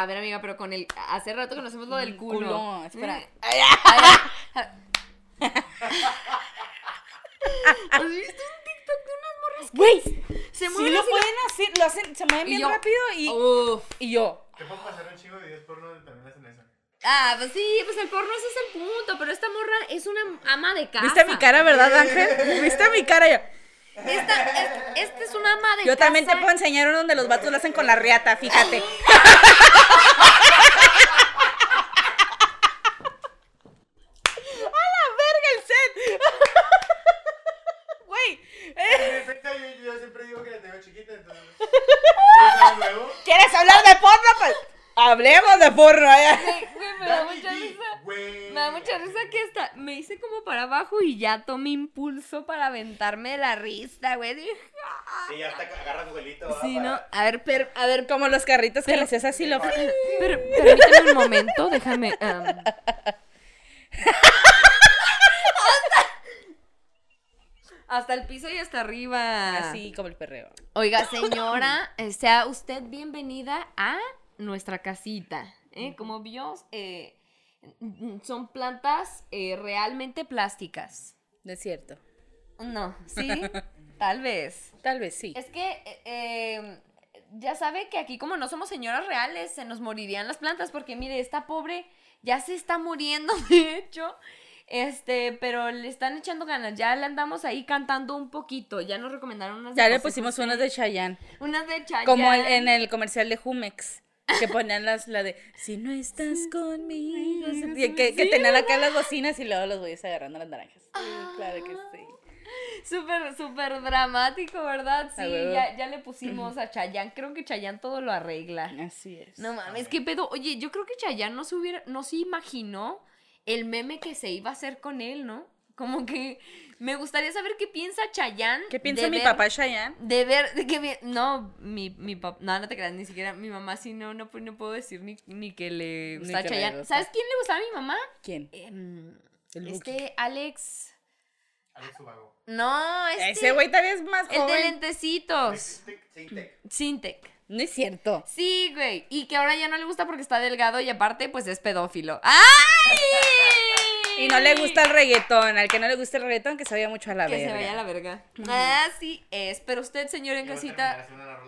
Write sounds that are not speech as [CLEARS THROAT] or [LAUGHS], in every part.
A ver, amiga, pero con el. Hace rato conocemos lo del culo. Culo, espera. Eh, [LAUGHS] ¿Has visto un TikTok de unas morras que Güey, se sí mueven lo así? pueden hacer, lo hacen, se mueven Y bien yo- rápido y, Uf. y yo. Te puedo pasar un chingo de videos porno donde también hacen eso. Ah, pues sí, pues el porno ese es el punto, pero esta morra es una ama de casa. ¿Viste mi cara, verdad, Ángel? ¿Viste mi cara? Yo, Esta, es, esta es una ama de yo casa. también te puedo enseñar uno donde los vatos lo hacen con la riata, fíjate. [LAUGHS] ¡A la verga el set! Güey, eh, En efecto, yo, yo siempre digo que la tengo chiquita, entonces. ¿No es nuevo? ¿quieres hablar de porno? Pues hablemos de porno. ¿eh? Güey, güey, me da mucha risa. güey. Me da mucha risa que hasta me hice como para abajo y ya tomé impulso para aventarme de la risa, güey. Dije, Sí, ya hasta agarra tu velito. Sí, ¿no? A ver, per- a ver, Como los carritos que le hacías así lo... per- permíteme un momento, déjame. am. hasta, hasta el piso y hasta arriba. Así como el perreo. Oiga, señora, eh, sea usted bienvenida a nuestra casita. ¿eh? Como vio, eh, son plantas eh, realmente plásticas. No es cierto. No, sí, [LAUGHS] tal vez. Tal vez sí. Es que eh, eh, ya sabe que aquí como no somos señoras reales, se nos morirían las plantas porque mire, esta pobre ya se está muriendo, [LAUGHS] de hecho. Este, pero le están echando ganas. Ya le andamos ahí cantando un poquito. Ya nos recomendaron unas de Ya le pusimos unas de Chayanne. unas de Chayanne. Como el- en el comercial de Jumex. Que ponían las, la de Si no estás conmigo. Que, que, sí, tenían acá las bocinas y luego los güeyes agarrando las naranjas. Sí, claro que sí. Súper, súper dramático, ¿verdad? Sí, ya, ya le pusimos a Chayanne. Creo que Chayanne todo lo arregla. Así es. No mames, qué pedo. Oye, yo creo que Chayanne no se hubiera, no se imaginó el meme que se iba a hacer con él, ¿no? Como que me gustaría saber qué piensa Chayanne. ¿Qué piensa mi ver- papá Chayanne? De ver, de que no, mi, mi papá, no, no te creas, ni siquiera mi mamá sí, no, no, no puedo decir ni, ni que le Ni gusta Chayanne. gusta. ¿Sabes quién le gustaba a mi mamá? ¿Quién? Em, este Alex, Alex Ubago. no, este, Ese güey todavía es más el de joven. lentecitos, Sintec. Sintec. No es cierto. Sí, güey. Y que ahora ya no le gusta porque está delgado y aparte, pues es pedófilo. ¡Ay! Y no le gusta el reggaetón. Al que no le gusta el reggaetón, que se vaya mucho a la Que verga. se vaya a la verga. Así es. Pero usted, señor en Yo a casita, con a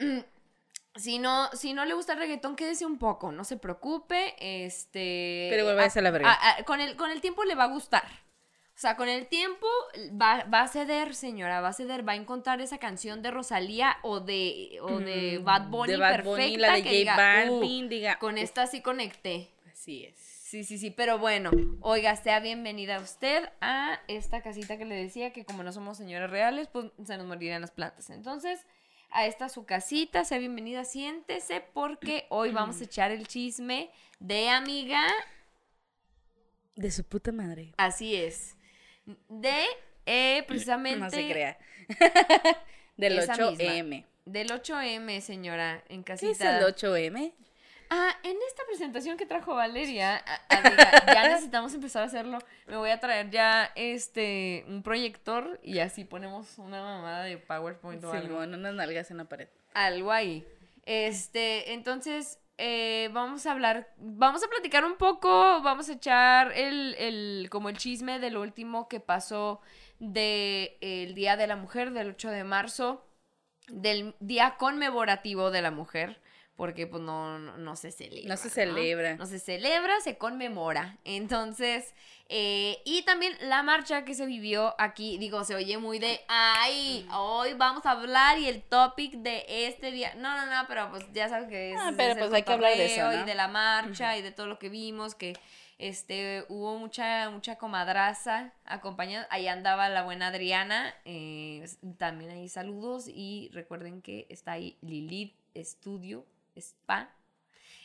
mm, si no, si no le gusta el reggaetón, quédese un poco. No se preocupe. Este. Pero igual váyase a la verga. a- a- con, el, con el tiempo le va a gustar. O sea, con el tiempo va, va a ceder, señora, va a ceder, va a encontrar esa canción de Rosalía o de, o de Mm, Bad Bunny de Bad perfecta Bunny, la de que J diga, Balvin, "Uh, diga, con esta sí conecté. Así es. Sí, sí, sí, pero bueno, oiga, sea bienvenida usted a esta casita que le decía que como no somos señoras reales, pues se nos morirían las plantas. Entonces, a esta su casita, sea bienvenida, siéntese porque hoy vamos a [CLEARS THROAT] echar el chisme de amiga, De su puta madre. así es, de eh, precisamente [CLEARS THROAT] No se crea. [LAUGHS] Del Esa 8M. del 8M, señora, en ¿Qué casita. es el 8M? Ah, en presentación que trajo Valeria, amiga, ya necesitamos empezar a hacerlo. Me voy a traer ya este un proyector y así ponemos una mamada de PowerPoint o algo. Simón, unas nalgas en la pared. Algo ahí. Este, entonces, eh, vamos a hablar, vamos a platicar un poco, vamos a echar el, el, como el chisme de lo último que pasó de el Día de la Mujer, del 8 de marzo, del Día Conmemorativo de la Mujer, porque pues no, no, no se celebra. No se celebra. No se celebra, se conmemora. Entonces, eh, y también la marcha que se vivió aquí, digo, se oye muy de, ay, hoy vamos a hablar y el topic de este día. No, no, no, pero pues ya sabes que es, Ah, pero es el pues hay que hablar de eso. Y de la marcha y de todo lo que vimos, que este hubo mucha, mucha comadraza acompañada. Ahí andaba la buena Adriana. eh, también ahí saludos. Y recuerden que está ahí Lilith Studio Spa.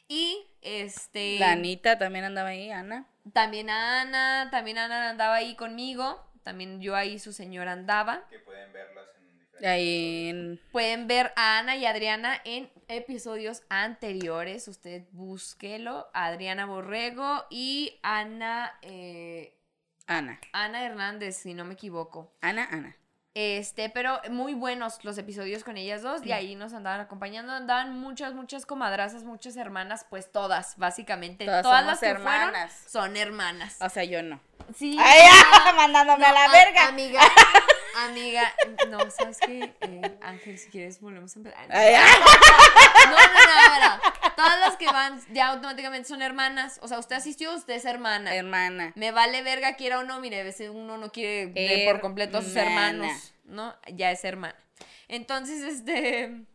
Y este. La Anita también andaba ahí, Ana. También Ana, también Ana andaba ahí conmigo. También yo ahí, su señora andaba. Que pueden verlas en diferentes. Ahí en... Pueden ver a Ana y Adriana en episodios anteriores. Usted búsquelo. Adriana Borrego y Ana, eh, Ana. Ana Hernández, si no me equivoco. Ana, Ana. Este, pero muy buenos los episodios con ellas dos, y ahí nos andaban acompañando, andaban muchas, muchas comadrazas, muchas hermanas, pues todas, básicamente. Todas las que hermanas. fueron son hermanas. O sea, yo no. Sí. ¡Ay, no! [LAUGHS] Mandándome a la a- verga. Amiga, amiga, no, ¿sabes qué? Eh, Ángel, si quieres volvemos a empezar. Ay, ya. No, no, no, no. Todas las que van ya automáticamente son hermanas. O sea, usted asistió, usted es hermana. Hermana. Me vale verga, quiera o no. Mire, a veces uno no quiere ver por completo a sus hermanos, ¿no? Ya es hermana. Entonces, este.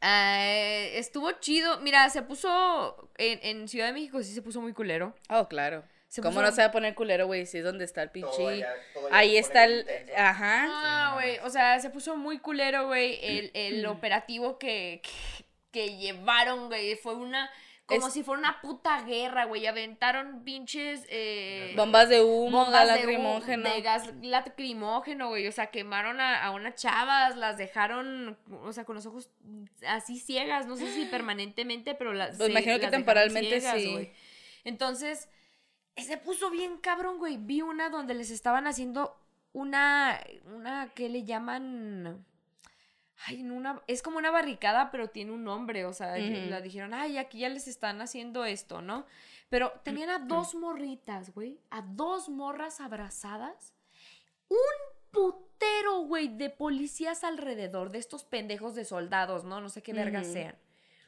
eh, estuvo chido. Mira, se puso. En, en Ciudad de México sí se puso muy culero. Oh, claro. Se ¿Cómo puso- no se va a poner culero, güey? Si es donde está el pinche. Todo todo Ahí está el. intenso. Ajá. Ah, güey. O sea, se puso muy culero, güey. El, el [CLEARS THROAT] operativo que, que, que llevaron, güey. Fue una. Como Es- si fuera una puta guerra, güey. Aventaron pinches. Eh, Bombas de humo, bombas gas de lacrimógeno. De gas lacrimógeno, güey. O sea, quemaron a, a unas chavas, las dejaron, o sea, con los ojos así ciegas. No sé si [GASPS] permanentemente, pero las. Pues se- imagino que las temporalmente ciegas, sí. güey. Entonces, se puso bien cabrón, güey. Vi una donde les estaban haciendo una. Una que le llaman. Ay, en una, es como una barricada, pero tiene un nombre, o sea, la dijeron, ay, aquí ya les están haciendo esto, ¿no? Pero tenían a dos morritas, güey, a dos morras abrazadas, un putero, güey, de policías alrededor, de estos pendejos de soldados, ¿no? No sé qué verga Ujú. sean.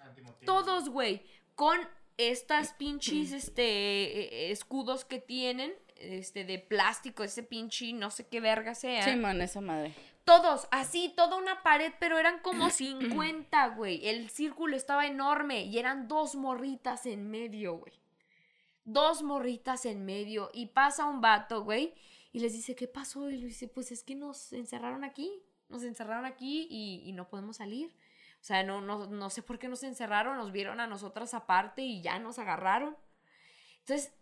Antimotín. Todos, güey, con estas pinches, [CLEARS THROAT] este, eh, escudos que tienen, este, de plástico, ese pinche, no sé qué verga sea. Sí, man, esa madre. Todos, así, toda una pared, pero eran como [CLEARS THROAT] 50, güey. El círculo estaba enorme y eran dos morritas en medio, güey. Dos morritas en medio. Y pasa un vato, güey, y les dice, ¿qué pasó? Y le dice, pues es que nos encerraron aquí. Nos encerraron aquí y, y no podemos salir. O sea, no, no, no sé por qué nos encerraron, nos vieron a nosotras aparte y ya nos agarraron. Entonces,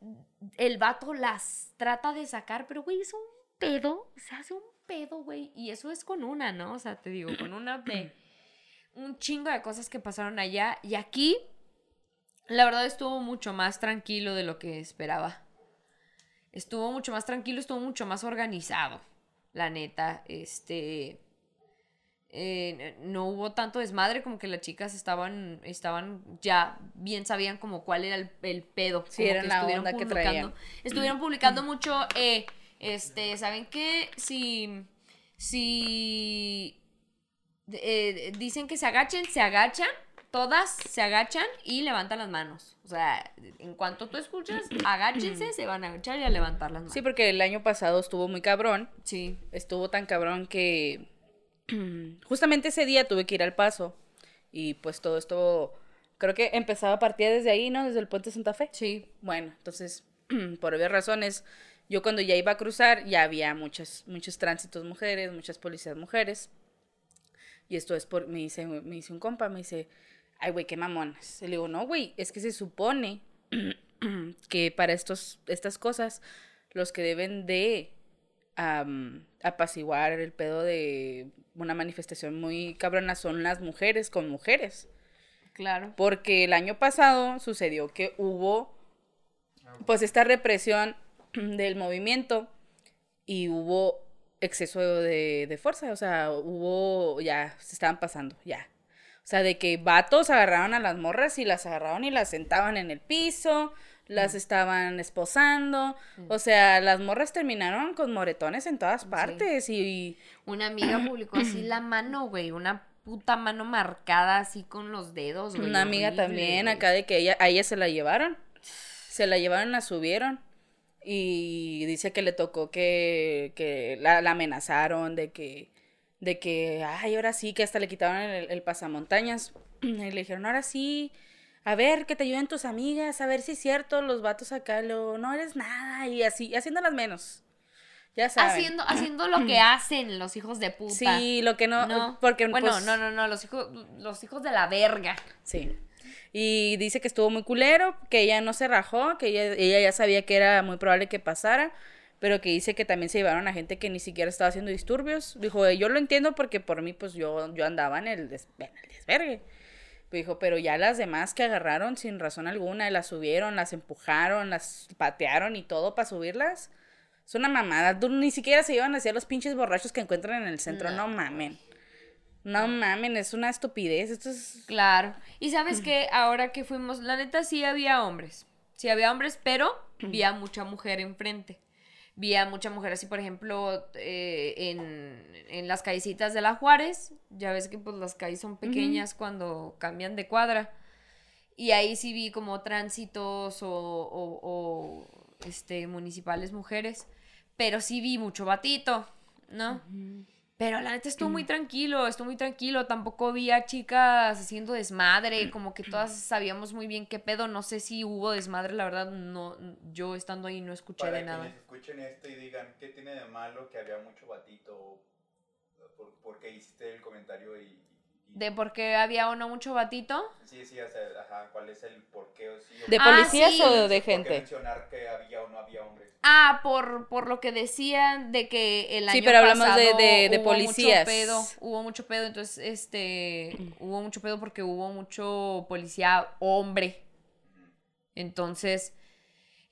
el vato las trata de sacar, pero, güey, es un pedo, se hace un pedo, güey. Y eso es con una, ¿no? O sea, te digo, con una de un chingo de cosas que pasaron allá. Y aquí, la verdad, estuvo mucho más tranquilo de lo que esperaba. Estuvo mucho más tranquilo, estuvo mucho más organizado, la neta. Este. eh, no hubo tanto desmadre, como que las chicas estaban, estaban ya bien sabían como cuál era el, el pedo. Sí, era la estuvieron onda que traían. Estuvieron publicando mucho, eh, este, ¿saben qué? Si, si eh, dicen que se agachen, se agachan, todas se agachan y levantan las manos. O sea, en cuanto tú escuchas, agáchense, se van a agachar y a levantar las manos. Sí, porque el año pasado estuvo muy cabrón. Sí. Estuvo tan cabrón que [CLEARS THROAT] justamente ese día tuve que ir al paso. Y pues todo esto, creo que empezaba a partir desde ahí, ¿no? Desde el puente Santa Fe. Sí. Bueno, entonces, [CLEARS THROAT] por obvias razones, yo cuando ya iba a cruzar, ya había muchas, muchos tránsitos mujeres, muchas policías mujeres. Y esto es por, me dice, me dice un compa, me dice, ay, güey, qué mamonas. Y le digo, no, güey, es que se supone [CLEARS THROAT] que para estos, estas cosas, los que deben de apaciguar el pedo de una manifestación muy cabrona son las mujeres con mujeres. Claro. Porque el año pasado sucedió que hubo pues esta represión [CLEARS THROAT] del movimiento y hubo exceso de, de fuerza, o sea, hubo, ya, se estaban pasando, ya. O sea, de que vatos agarraron a las morras y las agarraron y las sentaban en el piso, las estaban esposando, o sea, las morras terminaron con moretones en todas partes y, Una amiga [CLEARS THROAT] publicó así la mano, güey. Una puta mano marcada así con los dedos, güey. una amiga horrible, también güey. acá de que ella, a ella se la llevaron, se la llevaron, la subieron y dice que le tocó que, que la, la amenazaron de que, de que, ay, ahora sí, que hasta le quitaron el, el pasamontañas [CLEARS THROAT] y le dijeron, ahora sí, a ver, que te ayuden tus amigas, a ver si es cierto, los vatos acá, lo, no eres nada y así, haciéndolas menos, ya saben. Haciendo, [CLEARS THROAT] haciendo lo que hacen los hijos de puta. Sí, lo que no, No, porque bueno, pues, no, no, no, los hijos, los hijos de la verga. Sí. Y dice que estuvo muy culero, que ella no se rajó, que ella, ella ya sabía que era muy probable que pasara, pero que dice que también se llevaron a gente que ni siquiera estaba haciendo disturbios. Dijo, yo lo entiendo porque por mí, pues yo, yo andaba en el, des- en el desvergue. Dijo, pero ya las demás que agarraron sin razón alguna, las subieron, las empujaron, las patearon y todo para subirlas. Es una mamada. Ni siquiera se llevan hacia los pinches borrachos que encuentran en el centro. No, mamen. No mamen, es una estupidez. Esto es. Claro. Y sabes que ahora que fuimos, la neta sí había hombres. Sí había hombres, pero había mucha mujer enfrente. Vi a mucha mujer así, por ejemplo, eh, en, en las callecitas de la Juárez. Ya ves que pues las calles son pequeñas cuando cambian de cuadra. Y ahí sí vi como tránsitos o, o- o, este, municipales mujeres. Pero sí vi mucho batito, ¿no? Pero la neta estuvo muy tranquilo, estuvo muy tranquilo. Tampoco vi a chicas haciendo desmadre, como que todas [CLEARS THROAT] sabíamos muy bien qué pedo. No sé si hubo desmadre, la verdad, no, yo estando ahí no escuché Para de nada. escuchen esto y digan, ¿qué tiene de malo que había mucho batito? ¿Por, por qué hiciste el comentario y...? y- De por qué había o no mucho batito. Sí, sí, o sea, ajá, ¿cuál es el por qué o sí? o ¿De Ah, policías sí. o de ¿Por qué gente? mencionar que había o no había hombres? Ah, por, por lo que decían de que el año Sí, pero hablamos de- pasado de- de hubo policías. Mucho pedo, hubo mucho pedo, entonces, este, hubo mucho pedo porque hubo mucho policía hombre. Entonces,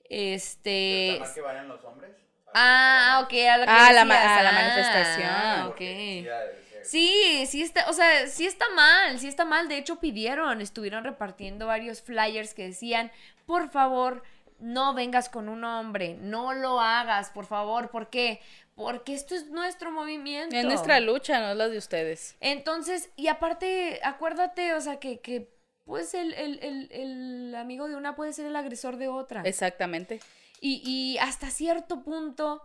este... ¿Está mal que vayan los hombres? Ah, ok, a lo que Ah, la ma- la Ah, manifestación. ok. De ser. Sí, sí está, o sea, sí está mal, sí está mal. De hecho, pidieron, estuvieron repartiendo varios flyers que decían, por favor, no vengas con un hombre, no lo hagas, por favor. ¿Por qué? Porque esto es nuestro movimiento. Es nuestra lucha, no es la de ustedes. Entonces, y aparte, acuérdate, o sea, que, que pues el, el, el, el amigo de una puede ser el agresor de otra. Exactamente. Y, y hasta cierto punto,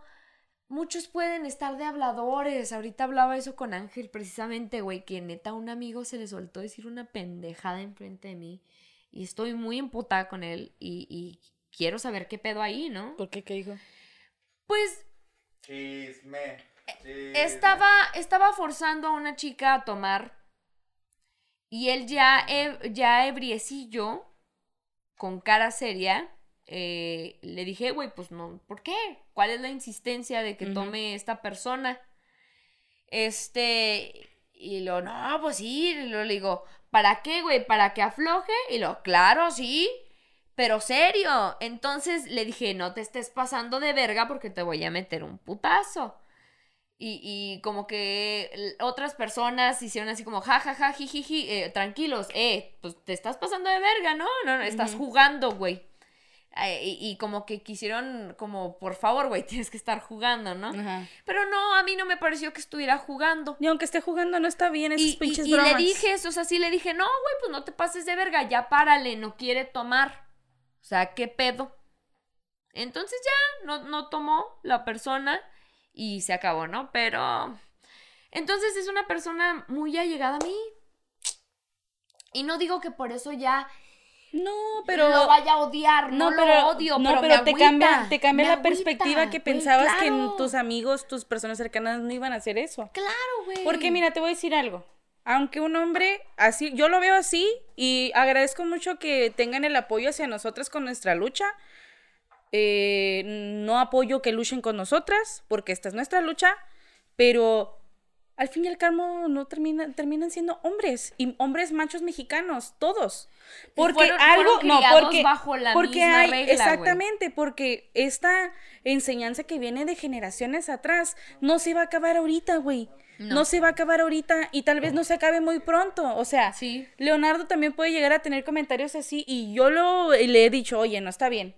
muchos pueden estar de habladores. Ahorita hablaba eso con Ángel, precisamente, güey, que neta un amigo se le soltó decir una pendejada enfrente de mí. Y estoy muy emputada con él y, y quiero saber qué pedo ahí, ¿no? ¿Por qué? ¿Qué dijo? Pues Chisme. chisme. estaba, estaba forzando a una chica a tomar y él ya, ya ebriecillo, con cara seria, eh, le dije, güey, pues no, ¿por qué? ¿Cuál es la insistencia de que tome esta persona? Este, y lo, no, pues sí, y lo le digo, ¿para qué, güey? ¿Para que afloje? Y lo, claro, sí, pero serio. Entonces le dije, no te estés pasando de verga porque te voy a meter un putazo. Y, y como que otras personas hicieron así como, ja, ja, ja, jijiji, eh, tranquilos, eh, pues te estás pasando de verga, ¿no? No, no, estás jugando, güey. Eh, y, y como que quisieron, como, por favor, güey, [LAUGHS] tienes que estar jugando, ¿no? Ajá. Pero no, a mí no me pareció que estuviera jugando. Y aunque esté jugando, no está bien esas Y, y- pinches y le bromas. dije eso, o sea, sí le dije, no, güey, pues no te pases de verga, ya párale, no quiere tomar. O sea, ¿qué pedo? Entonces ya, no, no tomó la persona y se acabó, ¿no? Pero... Entonces es una persona muy allegada a mí. Y no digo que por eso ya No, pero... lo vaya a odiar, no, lo odio, no, pero, me te agüita, cambia, te cambia la agüita, perspectiva que güey, pensabas que tus amigos, tus personas cercanas no iban a hacer eso. Claro, güey. Porque mira, te voy a decir algo. Aunque un hombre así, yo lo veo así y agradezco mucho que tengan el apoyo hacia nosotras con nuestra lucha. Eh, no apoyo que luchen con nosotras, porque esta es nuestra lucha, pero al fin y al cabo no termina, terminan siendo hombres y hombres machos mexicanos, todos. Porque fueron- algo, fueron no, porque, bajo la porque misma hay, regla, exactamente, porque esta enseñanza que viene de generaciones atrás no se va a acabar ahorita, güey. No. No. se va a acabar ahorita y tal vez no se acabe muy pronto. O sea, Sí. Leonardo también puede llegar a tener comentarios así y yo lo, le he dicho, oye, no está bien.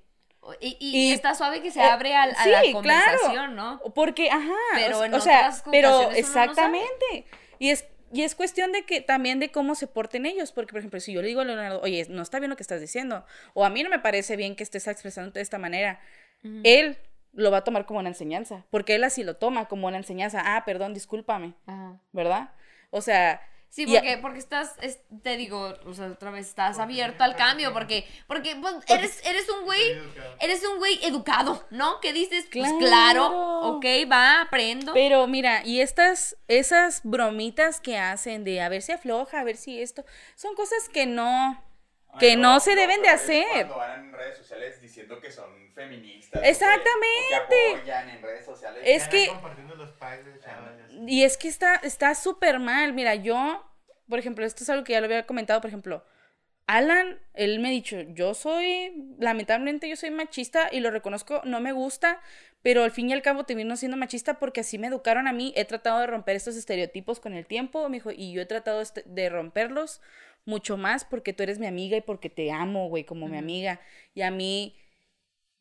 Y, y- y Y- está suave que se Eh, abre a, a sí, la claro. conversación, ¿no? Porque, ajá, Pero o, en o sea, otras pero ocasiones uno no sabe. exactamente. Y es y es cuestión de que también de cómo se porten ellos, porque por ejemplo, si yo le digo a Leonardo, "Oye, no está bien lo que estás diciendo", o a mí no me parece bien que estés expresándote de esta manera, él lo va a tomar como una enseñanza, porque él así lo toma como una enseñanza. Ah, perdón, discúlpame, Ajá. ¿verdad? O sea, Sí, porque, porque estás, es- te digo, o sea, otra vez estás abierto al cambio, porque, porque pues, eres, eres un güey, educado. eres un güey educado, ¿no? Que dices, pues Claro. claro, ok, va, aprendo. Pero mira, y estas, esas bromitas que hacen de a ver si afloja, a ver si esto, son cosas que no, que Ay, no se deben de hacer. Cuando van en redes sociales diciendo que son feministas. o que- Exactamente. o que apoyan en redes sociales. Es que- los packs de y es que está está súper mal. Mira, yo, por ejemplo, esto es algo que ya lo había comentado, por ejemplo, Alan, él me ha dicho, yo soy, lamentablemente yo soy machista y lo reconozco, no me gusta, pero al fin y al cabo termino siendo machista porque así me educaron a mí, he tratado de romper estos estereotipos con el tiempo, me dijo, y yo he tratado este- de romperlos mucho más porque tú eres mi amiga y porque te amo, güey, como mi amiga, y a mí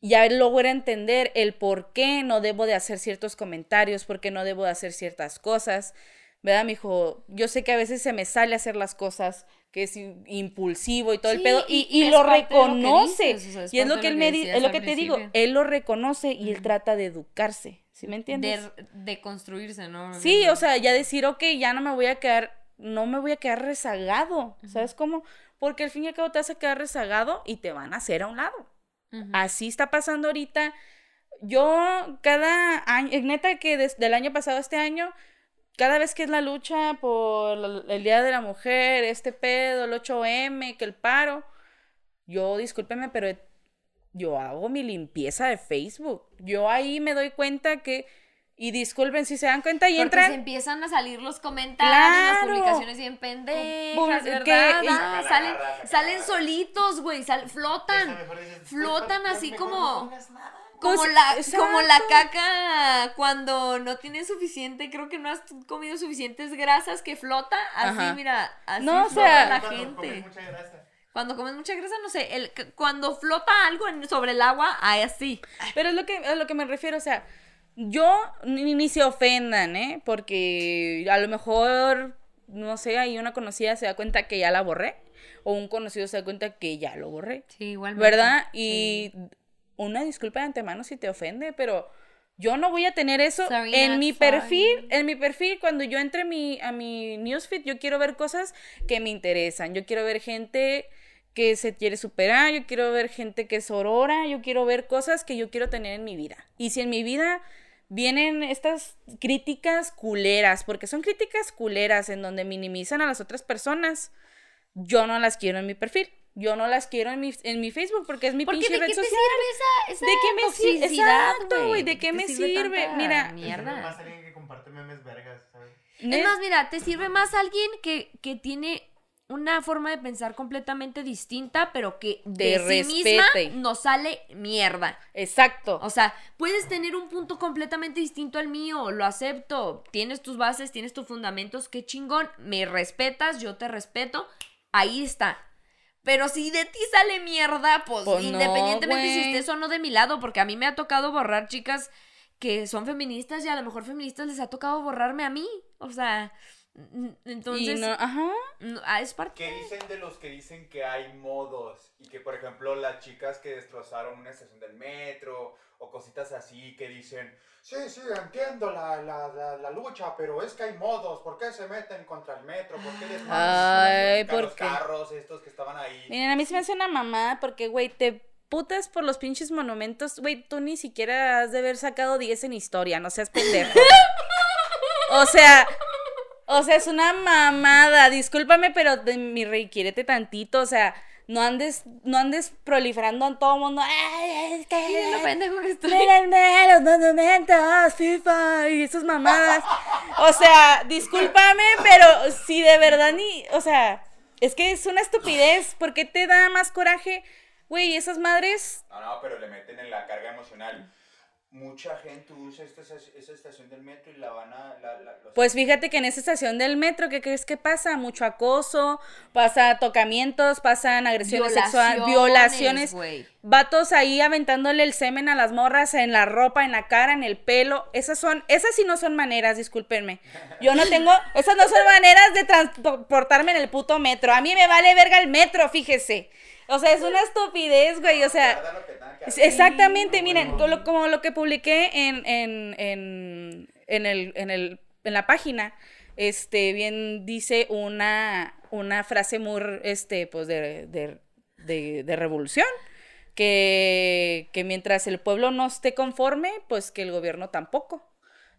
ya logro entender el por qué no debo de hacer ciertos comentarios, por qué no debo de hacer ciertas cosas, ¿verdad? Me dijo, yo sé que a veces se me sale hacer las cosas, que es impulsivo y todo el pedo, y, y lo reconoce. dices, o sea, es y es lo que él me que di- decías es lo que te digo, él lo reconoce y él trata de educarse, ¿sí me entiendes? De, de construirse, ¿no? Sí, o sea, ya decir, ok, ya no me voy a quedar, no me voy a quedar rezagado, ¿sabes cómo? Porque al fin y al cabo te vas a quedar rezagado y te van a hacer a un lado. Así está pasando ahorita. Yo cada año, neta que desde el año pasado a este año, cada vez que es la lucha por la- el Día de la Mujer, este pedo, el 8M, que el paro, yo discúlpeme, pero yo hago mi limpieza de Facebook. Yo ahí me doy cuenta que, y disculpen si se dan cuenta y Porque entran... se empiezan a salir los comentarios, las publicaciones bien pendejas, ¿verdad? que- Ah, salen, salen solitos, güey, sal- flotan. Esa mejor dices, flotan así como- no pongas nada. Como, Pues, la, como la caca cuando no tienes suficiente, creo que no has comido suficientes grasas que flota, así Ajá. mira, así No, o flota sea- la Cuando gente. comes mucha grasa. Cuando comes mucha grasa, no sé, el, cuando flota algo en- sobre el agua, ahí así. Pero es lo que, a lo que me refiero, o sea, yo ni, ni se ofendan, ¿eh? Porque a lo mejor, no sé, ahí una conocida se da cuenta que ya la borré, o un conocido se da cuenta que ya lo borré, Sí, igual. ¿verdad? Y una disculpa de antemano si te ofende, pero yo no voy a tener eso Sorry, en mi sorry. perfil, en mi perfil cuando yo entre mi, a mi newsfeed, yo quiero ver cosas que me interesan, yo quiero ver gente que se quiere superar, yo quiero ver gente que es aurora, yo quiero ver cosas que yo quiero tener en mi vida. Y si en mi vida vienen estas críticas culeras, porque son críticas culeras en donde minimizan a las otras personas, yo no las quiero en mi perfil. Yo no las quiero en mi, en mi Facebook porque es mi Porque pinche ¿de red qué te social. sirve esa, esa ¿De qué me sirve? Exacto, güey, ¿de qué me sirve Mira, Mierda. más alguien que comparte memes vergas, ¿sabes? Es más, mira, te sirve más alguien que, que tiene una forma de pensar completamente distinta, pero que de, De sí misma respete. no sale mierda. Exacto. O sea, puedes tener un punto completamente distinto al mío, lo acepto. Tienes tus bases, tienes tus fundamentos, qué chingón. Me respetas, yo te respeto. Ahí está. Pero si de ti sale mierda, pues, Pues no, independientemente si estés o no de mi lado, porque a mí me ha tocado borrar chicas que son feministas y a lo mejor feministas les ha tocado borrarme a mí. O sea, entonces, no, ajá. no, ah, es parte. ¿Qué dicen de los que dicen que hay modos? Y que, por ejemplo, las chicas que destrozaron una estación del metro o cositas así que dicen, sí, sí, entiendo la, la, la, la lucha, pero es que hay modos. ¿Por qué se meten contra el metro? ¿Por qué les Ay, los carros estos que estaban ahí? Miren, a mí se me hace una mamada porque, güey, te putas por los pinches monumentos. Güey, tú ni siquiera has de haber sacado 10 en historia, no seas pendejo. [LAUGHS] o sea, o sea, es una mamada. Discúlpame, pero de mi rey, quiérete tantito, o sea, no andes, no andes proliferando a todo el mundo. Ay, es que... Lo pendejo que estoy. Mírenme los monumentos, FIFA y esas mamadas. O sea, discúlpame, pero si de verdad ni, o sea, es que es una estupidez. ¿Por qué te da más coraje? Güey, esas madres. No, no, pero le meten en la carga emocional. Mucha gente usa esta, esa estación del metro y la van a... La, la- los- Pues fíjate que en esa estación del metro, ¿qué crees que pasa? Mucho acoso, pasa tocamientos, pasan agresiones sexuales, violaciones. güey. Vatos ahí aventándole el semen a las morras en la ropa, en la cara, en el pelo. Esas son, esas sí no son maneras, discúlpenme. Yo no tengo, [LAUGHS] esas no son maneras de transportarme en el puto metro. A mí me vale verga el metro, fíjese. O sea, es una estupidez, güey. O sea, exactamente, miren, bueno. como lo, como lo que publiqué en, en, en, en, el, en, el, en la página, este, bien dice una, una frase muy, este, pues, de, de, de, de revolución, que, que mientras el pueblo no esté conforme, pues que el gobierno tampoco.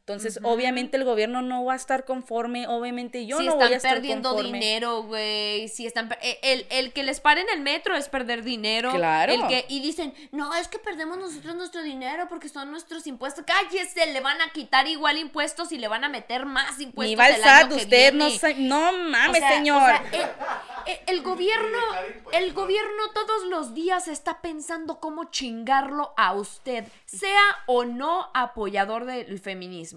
Entonces, obviamente el gobierno no va a estar conforme, obviamente yo si no están voy a estar perdiendo conforme. dinero, güey. Si están eh, el, el que les paren el metro es perder dinero. Claro. El que, y dicen, no, es que perdemos nosotros nuestro dinero porque son nuestros impuestos. Cállese, le van a quitar igual impuestos y le van a meter más impuestos. Ni va el SAT, usted no viene. no mames, O sea, señor. o sea, el, el- el gobierno, el gobierno todos los días está pensando cómo chingarlo a usted, sea o no apoyador del feminismo.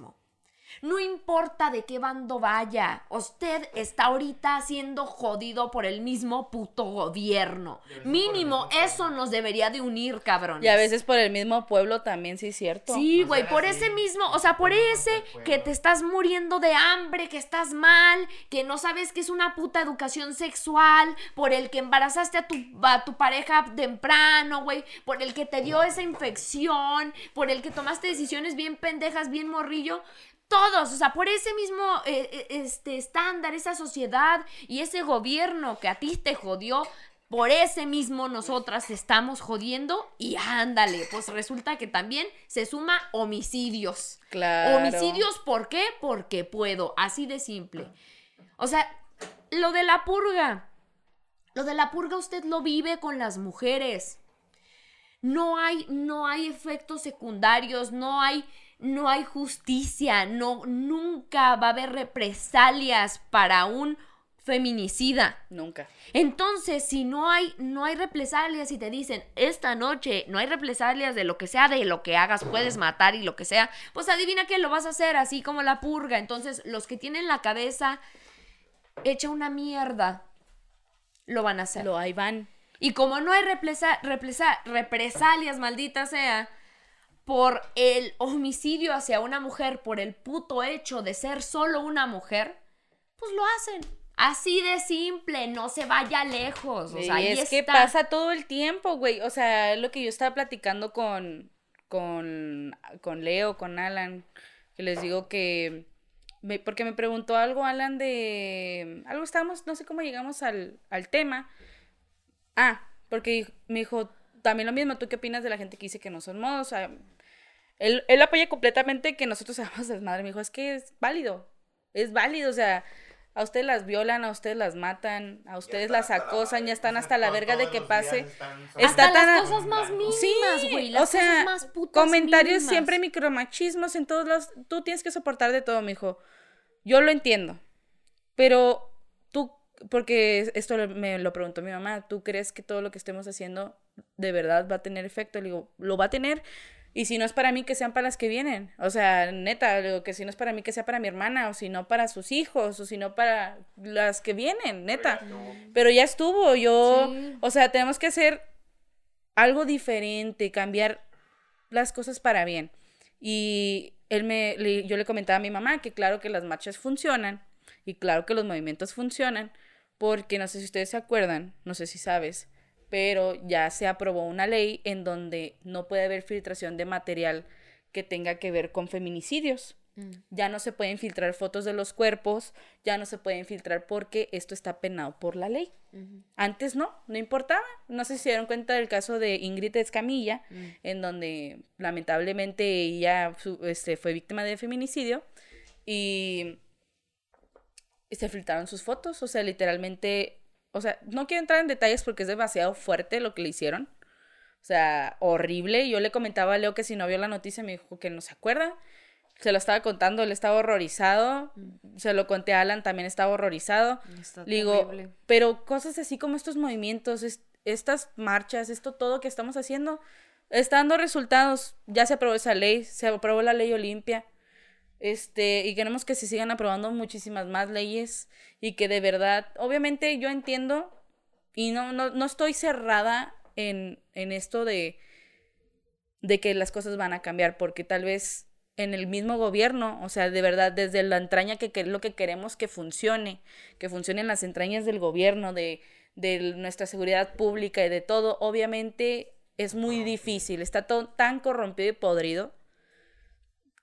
No importa de qué bando vaya, usted está ahorita siendo jodido por el mismo puto gobierno. Mínimo, eso nos debería de unir, cabrón. y a veces por el mismo pueblo también, sí es cierto. Sí, güey, por así. ese mismo, o sea, por ese que te estás muriendo de hambre, que estás mal, que no sabes que es una puta educación sexual, por el que embarazaste a tu, a tu pareja temprano, güey, por el que te dio esa infección, por el que tomaste decisiones bien pendejas, bien morrillo. Todos, o sea, por ese mismo eh, eh, este estándar, esa sociedad y ese gobierno que a ti te jodió, por ese mismo nosotras estamos jodiendo y ándale, pues resulta que también se suma homicidios. Claro. Homicidios, ¿por qué? Porque puedo, así de simple. O sea, lo de la purga. Lo de la purga usted lo vive con las mujeres. No hay, no hay efectos secundarios, no hay, no hay justicia, no, nunca va a haber represalias para un feminicida. Nunca. Entonces, si no hay, no hay represalias y te dicen, esta noche no hay represalias de lo que sea, de lo que hagas, puedes matar y lo que sea, pues adivina que lo vas a hacer, así como la purga. Entonces, los que tienen la cabeza hecha una mierda, lo van a hacer. Lo ahí van. Y como no hay represa- represa- represalias, maldita sea, por el homicidio hacia una mujer, por el puto hecho de ser solo una mujer, pues lo hacen. Así de simple, no se vaya lejos. O sea, y ahí es que está. pasa todo el tiempo, güey. O sea, lo que yo estaba platicando con, con, con Leo, con Alan, que les digo que... me- porque me preguntó algo, Alan, de... Algo estábamos, no sé cómo llegamos al, al tema. Ah, porque me dijo, también lo mismo, ¿tú qué opinas de la gente que dice que no son modos? O sea, él, él apoya completamente que nosotros hagamos [LAUGHS] desmadre. Me dijo, es que es válido, es válido, o sea, a ustedes las violan, a ustedes las matan, a ustedes las acosan, ya están hasta la verga de que pase. Hasta Está tan- las cosas más mínimas, Sí, güey. las o sea, cosas más putas comentarios mínimas. siempre micromachismos en todos los... Tú tienes que soportar de todo, mijo. Yo lo entiendo. Pero tú, porque esto lo- me lo preguntó mi mamá, ¿tú crees que todo lo que estemos haciendo de verdad va a tener efecto? Le digo, lo va a tener. Y si no es para mí, que sean para las que vienen. O sea, neta, que si no es para mí, que sea para mi hermana, o si no para sus hijos, o si no para las que vienen, neta. Pero ya estuvo, yo, Sí. o sea, tenemos que hacer algo diferente, cambiar las cosas para bien. Y él me, le- yo le comentaba a mi mamá que claro que las marchas funcionan y claro que los movimientos funcionan, porque no sé si ustedes se acuerdan, no sé si sabes, pero ya se aprobó una ley en donde no puede haber filtración de material que tenga que ver con feminicidios. Mm. Ya no se pueden filtrar fotos de los cuerpos, ya no se pueden filtrar porque esto está penado por la ley. Antes no, no importaba. No sé si se dieron cuenta del caso de Ingrid Escamilla, Mm. en donde lamentablemente ella su- este, fue víctima de feminicidio y se filtraron sus fotos. O sea, literalmente, o sea, no quiero entrar en detalles porque es demasiado fuerte lo que le hicieron. O sea, horrible. Yo le comentaba a Leo que si no vio la noticia me dijo que no se acuerda. Se lo estaba contando, él estaba horrorizado. Se lo conté a Alan, también estaba horrorizado. Está Le digo, terrible. pero cosas así como estos movimientos, es- estas marchas, esto todo que estamos haciendo, está dando resultados. Ya se aprobó esa ley, se aprobó la ley Olimpia. Este, y queremos que se sigan aprobando muchísimas más leyes y que de verdad, obviamente yo entiendo y no, no, no estoy cerrada en, en esto de, de que las cosas van a cambiar, porque tal vez en el mismo gobierno, o sea, de verdad, desde la entraña que, que es lo que queremos que funcione, que funcione en las entrañas del gobierno, de, de nuestra seguridad pública y de todo, obviamente es muy difícil, está todo tan corrompido y podrido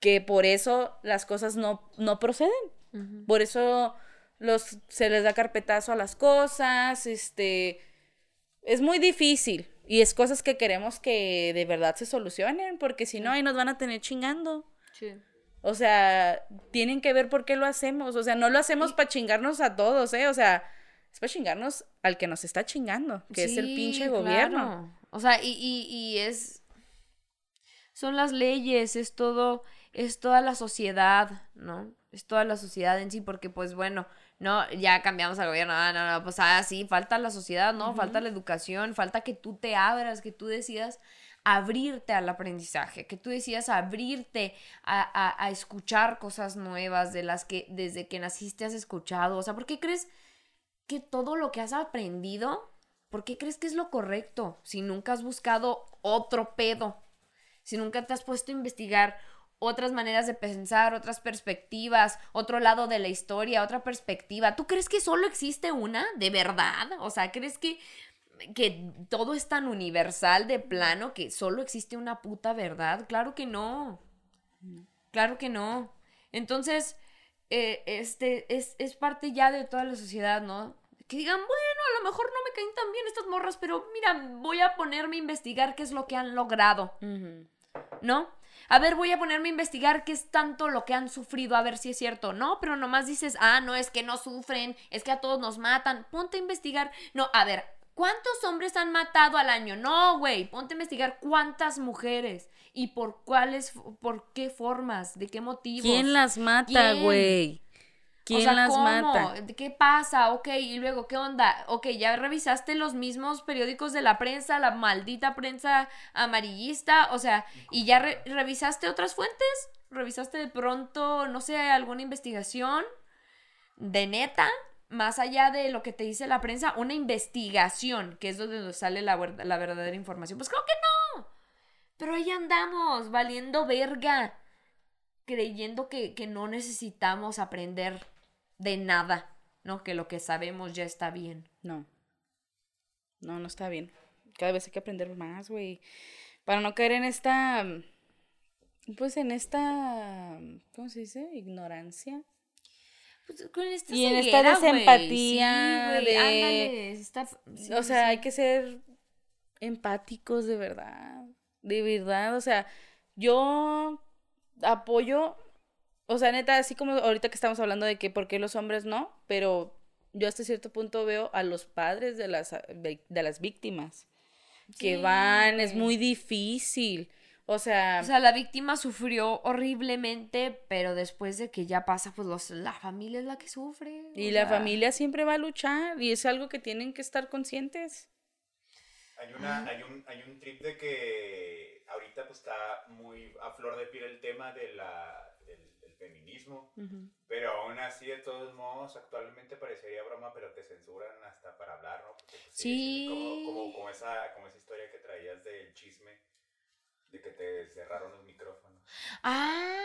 que por eso las cosas no, no proceden. Por eso los, se les da carpetazo a las cosas, este, es muy difícil y es cosas que queremos que de verdad se solucionen, porque si no, ahí nos van a tener chingando. Sí. O sea, tienen que ver por qué lo hacemos. O sea, no lo hacemos para chingarnos a todos, ¿eh? O sea, es para chingarnos al que nos está chingando, que es el pinche gobierno. claro. O sea, y, y, y es. Son las leyes, es todo, es toda la sociedad, ¿no? Es toda la sociedad en sí, porque pues bueno, no, ya cambiamos al gobierno, ah, no, no, pues ah, sí, falta la sociedad, ¿no? Falta la educación, falta que tú te abras, que tú decidas abrirte al aprendizaje, que tú decidas abrirte a, a, a escuchar cosas nuevas de las que desde que naciste has escuchado. O sea, ¿por qué crees que todo lo que has aprendido, ¿por qué crees que es lo correcto? Si nunca has buscado otro pedo, si nunca te has puesto a investigar otras maneras de pensar, otras perspectivas, otro lado de la historia, otra perspectiva. ¿Tú crees que solo existe una? ¿De verdad? O sea, ¿crees que, que todo es tan universal de plano que solo existe una puta verdad? Claro que no. Claro que no. Entonces, eh, este es, es parte ya de toda la sociedad, ¿no? Que digan, bueno, a lo mejor no me caen tan bien estas morras, pero mira, voy a ponerme a investigar qué es lo que han logrado. ¿no? A ver, voy a ponerme a investigar qué es tanto lo que han sufrido, a ver si es cierto. No, pero nomás dices, ah, no, es que no sufren, es que a todos nos matan. Ponte a investigar. No, a ver, ¿cuántos hombres han matado al año? No, güey, ponte a investigar cuántas mujeres y por cuáles, por qué formas, de qué motivos. ¿Quién las mata, güey? ¿Quién o sea, las ¿cómo? mata? ¿Qué pasa? Ok, y luego, ¿qué onda? Ok, ya revisaste los mismos periódicos de la prensa, la maldita prensa amarillista, o sea, y ya re- revisaste otras fuentes, revisaste de pronto, no sé, alguna investigación de neta, más allá de lo que te dice la prensa, una investigación, que es donde sale la, la verdadera información. Pues creo que no. Pero ahí andamos, valiendo verga, creyendo que, que no necesitamos aprender de nada, ¿no? Que lo que sabemos ya está bien. No. No, no está bien. Cada vez hay que aprender más, güey. Para no caer en esta. Pues en esta. ¿Cómo se dice? Ignorancia. Pues, con esta Y en esta desempatía Sí, de- ándale, está- sí, o sea, sí. hay que ser empáticos de verdad. De verdad. O sea, yo apoyo. O sea, neta, así como ahorita que estamos hablando de que por qué los hombres no, pero yo hasta cierto punto veo a los padres de las, de, de las víctimas que Sí, van, es muy difícil. O sea, O sea, la víctima sufrió horriblemente, pero después de que ya pasa, pues los, la familia es la que sufre. y la sea, familia siempre va a luchar y es algo que tienen que estar conscientes. Hay, una, hay, un, hay un trip de que ahorita pues está muy a flor de piel el tema de la, feminismo, pero aún así de todos modos actualmente parecería broma, pero te censuran hasta para hablar, ¿no? Porque, pues, Sí. Como, como, como esa, como esa historia que traías del chisme, de que te cerraron los micrófonos. ¡Ah!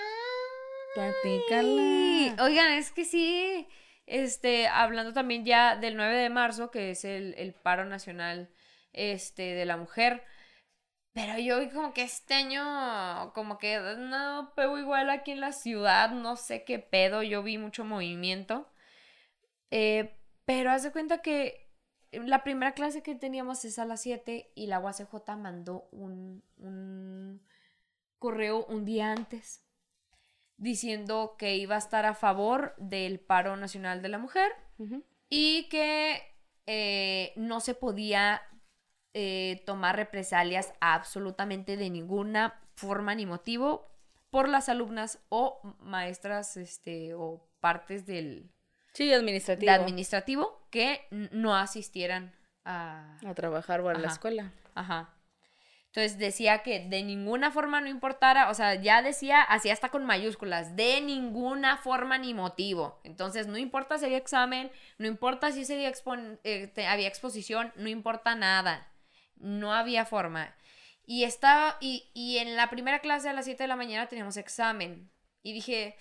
Platícala. Oigan, es que sí. Este, hablando también ya del 9 de marzo, que es el, el paro nacional este, de la mujer. Pero yo vi como que este año, como que no pego igual aquí en la ciudad, no sé qué pedo, yo vi mucho movimiento. Eh, pero haz de cuenta que la primera clase que teníamos es a las 7 y la UACJ mandó un, un correo un día antes diciendo que iba a estar a favor del paro nacional de la mujer y que eh, no se podía eh, tomar represalias absolutamente de ninguna forma ni motivo por las alumnas o maestras este, o partes del Sí, administrativo. de administrativo que no asistieran a, a trabajar o a la escuela. Ajá. Entonces decía que de ninguna forma no importara, o sea, ya decía, así hasta con mayúsculas, de ninguna forma ni motivo. Entonces, no importa si había examen, no importa si ese día eh, había exposición, no importa nada. No había forma. Y estaba, y, y en la primera clase a las 7 de la mañana teníamos examen. Y dije,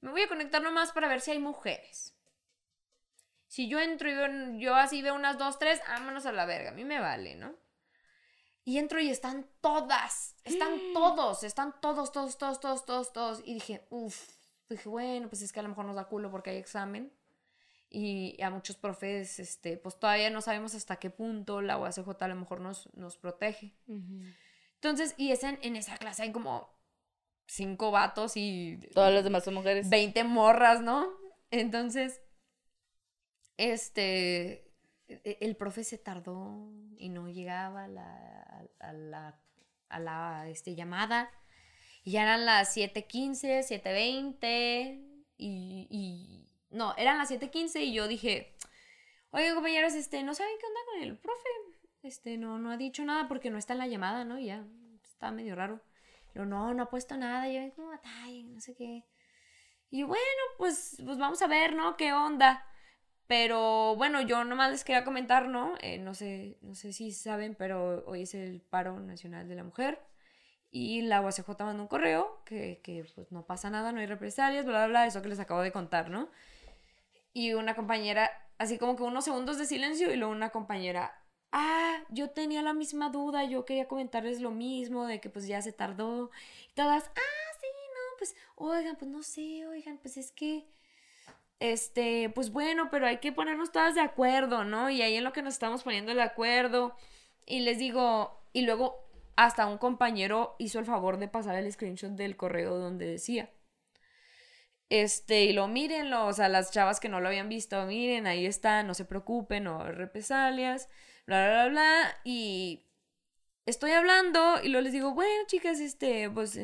me voy a conectar nomás para ver si hay mujeres. Si yo entro y veo- yo así veo unas dos, tres, vámonos a la verga, a mí me vale, ¿no? Y entro y están todas, están [GASPS] todos, están todos, todos, todos, todos, todos, todos. Y dije, uff, dije, bueno, pues es que a lo mejor nos da culo porque hay examen. Y a muchos profes, este, pues todavía no sabemos hasta qué punto la UACJ a lo mejor nos, nos protege. Entonces, y es en, en esa clase hay como cinco vatos y Todas las demás son mujeres. 20 morras, ¿no? Entonces, este, e- el profe se tardó y no llegaba a la, a la, a la este, llamada. Y ya eran las 7.15, 7.20 y, y... No, eran las 7.15 y yo dije, oye compañeros, este, ¿no saben qué onda con el profe? Este, no, no ha dicho nada porque no está en la llamada, ¿no? Y ya, está medio raro. Yo, no, no ha puesto nada. Y yo, como batalla, no sé qué. Y bueno, pues, pues vamos a ver, ¿no? ¿Qué onda? Pero bueno, yo nomás les quería comentar, ¿no? Eh, no sé, no sé si saben, pero hoy es el paro nacional de la mujer. Y la UACJ mandó un correo que, que pues no pasa nada, no hay represalias, bla, bla, bla, eso que les acabo de contar, ¿no? Y una compañera, así como que unos segundos de silencio y luego una compañera, ah, yo tenía la misma duda, yo quería comentarles lo mismo, de que pues ya se tardó. Y todas, ah, sí, no, pues, oigan, pues no sé, oigan, pues es que, este, pues bueno, pero hay que ponernos todas de acuerdo, ¿no? Y ahí en lo que nos estamos poniendo de acuerdo. Y les digo, y luego hasta un compañero hizo el favor de pasar el screenshot del correo donde decía. Este, y lo mírenlo, o sea, las chavas que no lo habían visto, miren, ahí está, no se preocupen, no represalias, bla, bla, bla, bla. Y estoy hablando y luego les digo, bueno, chicas, este, pues,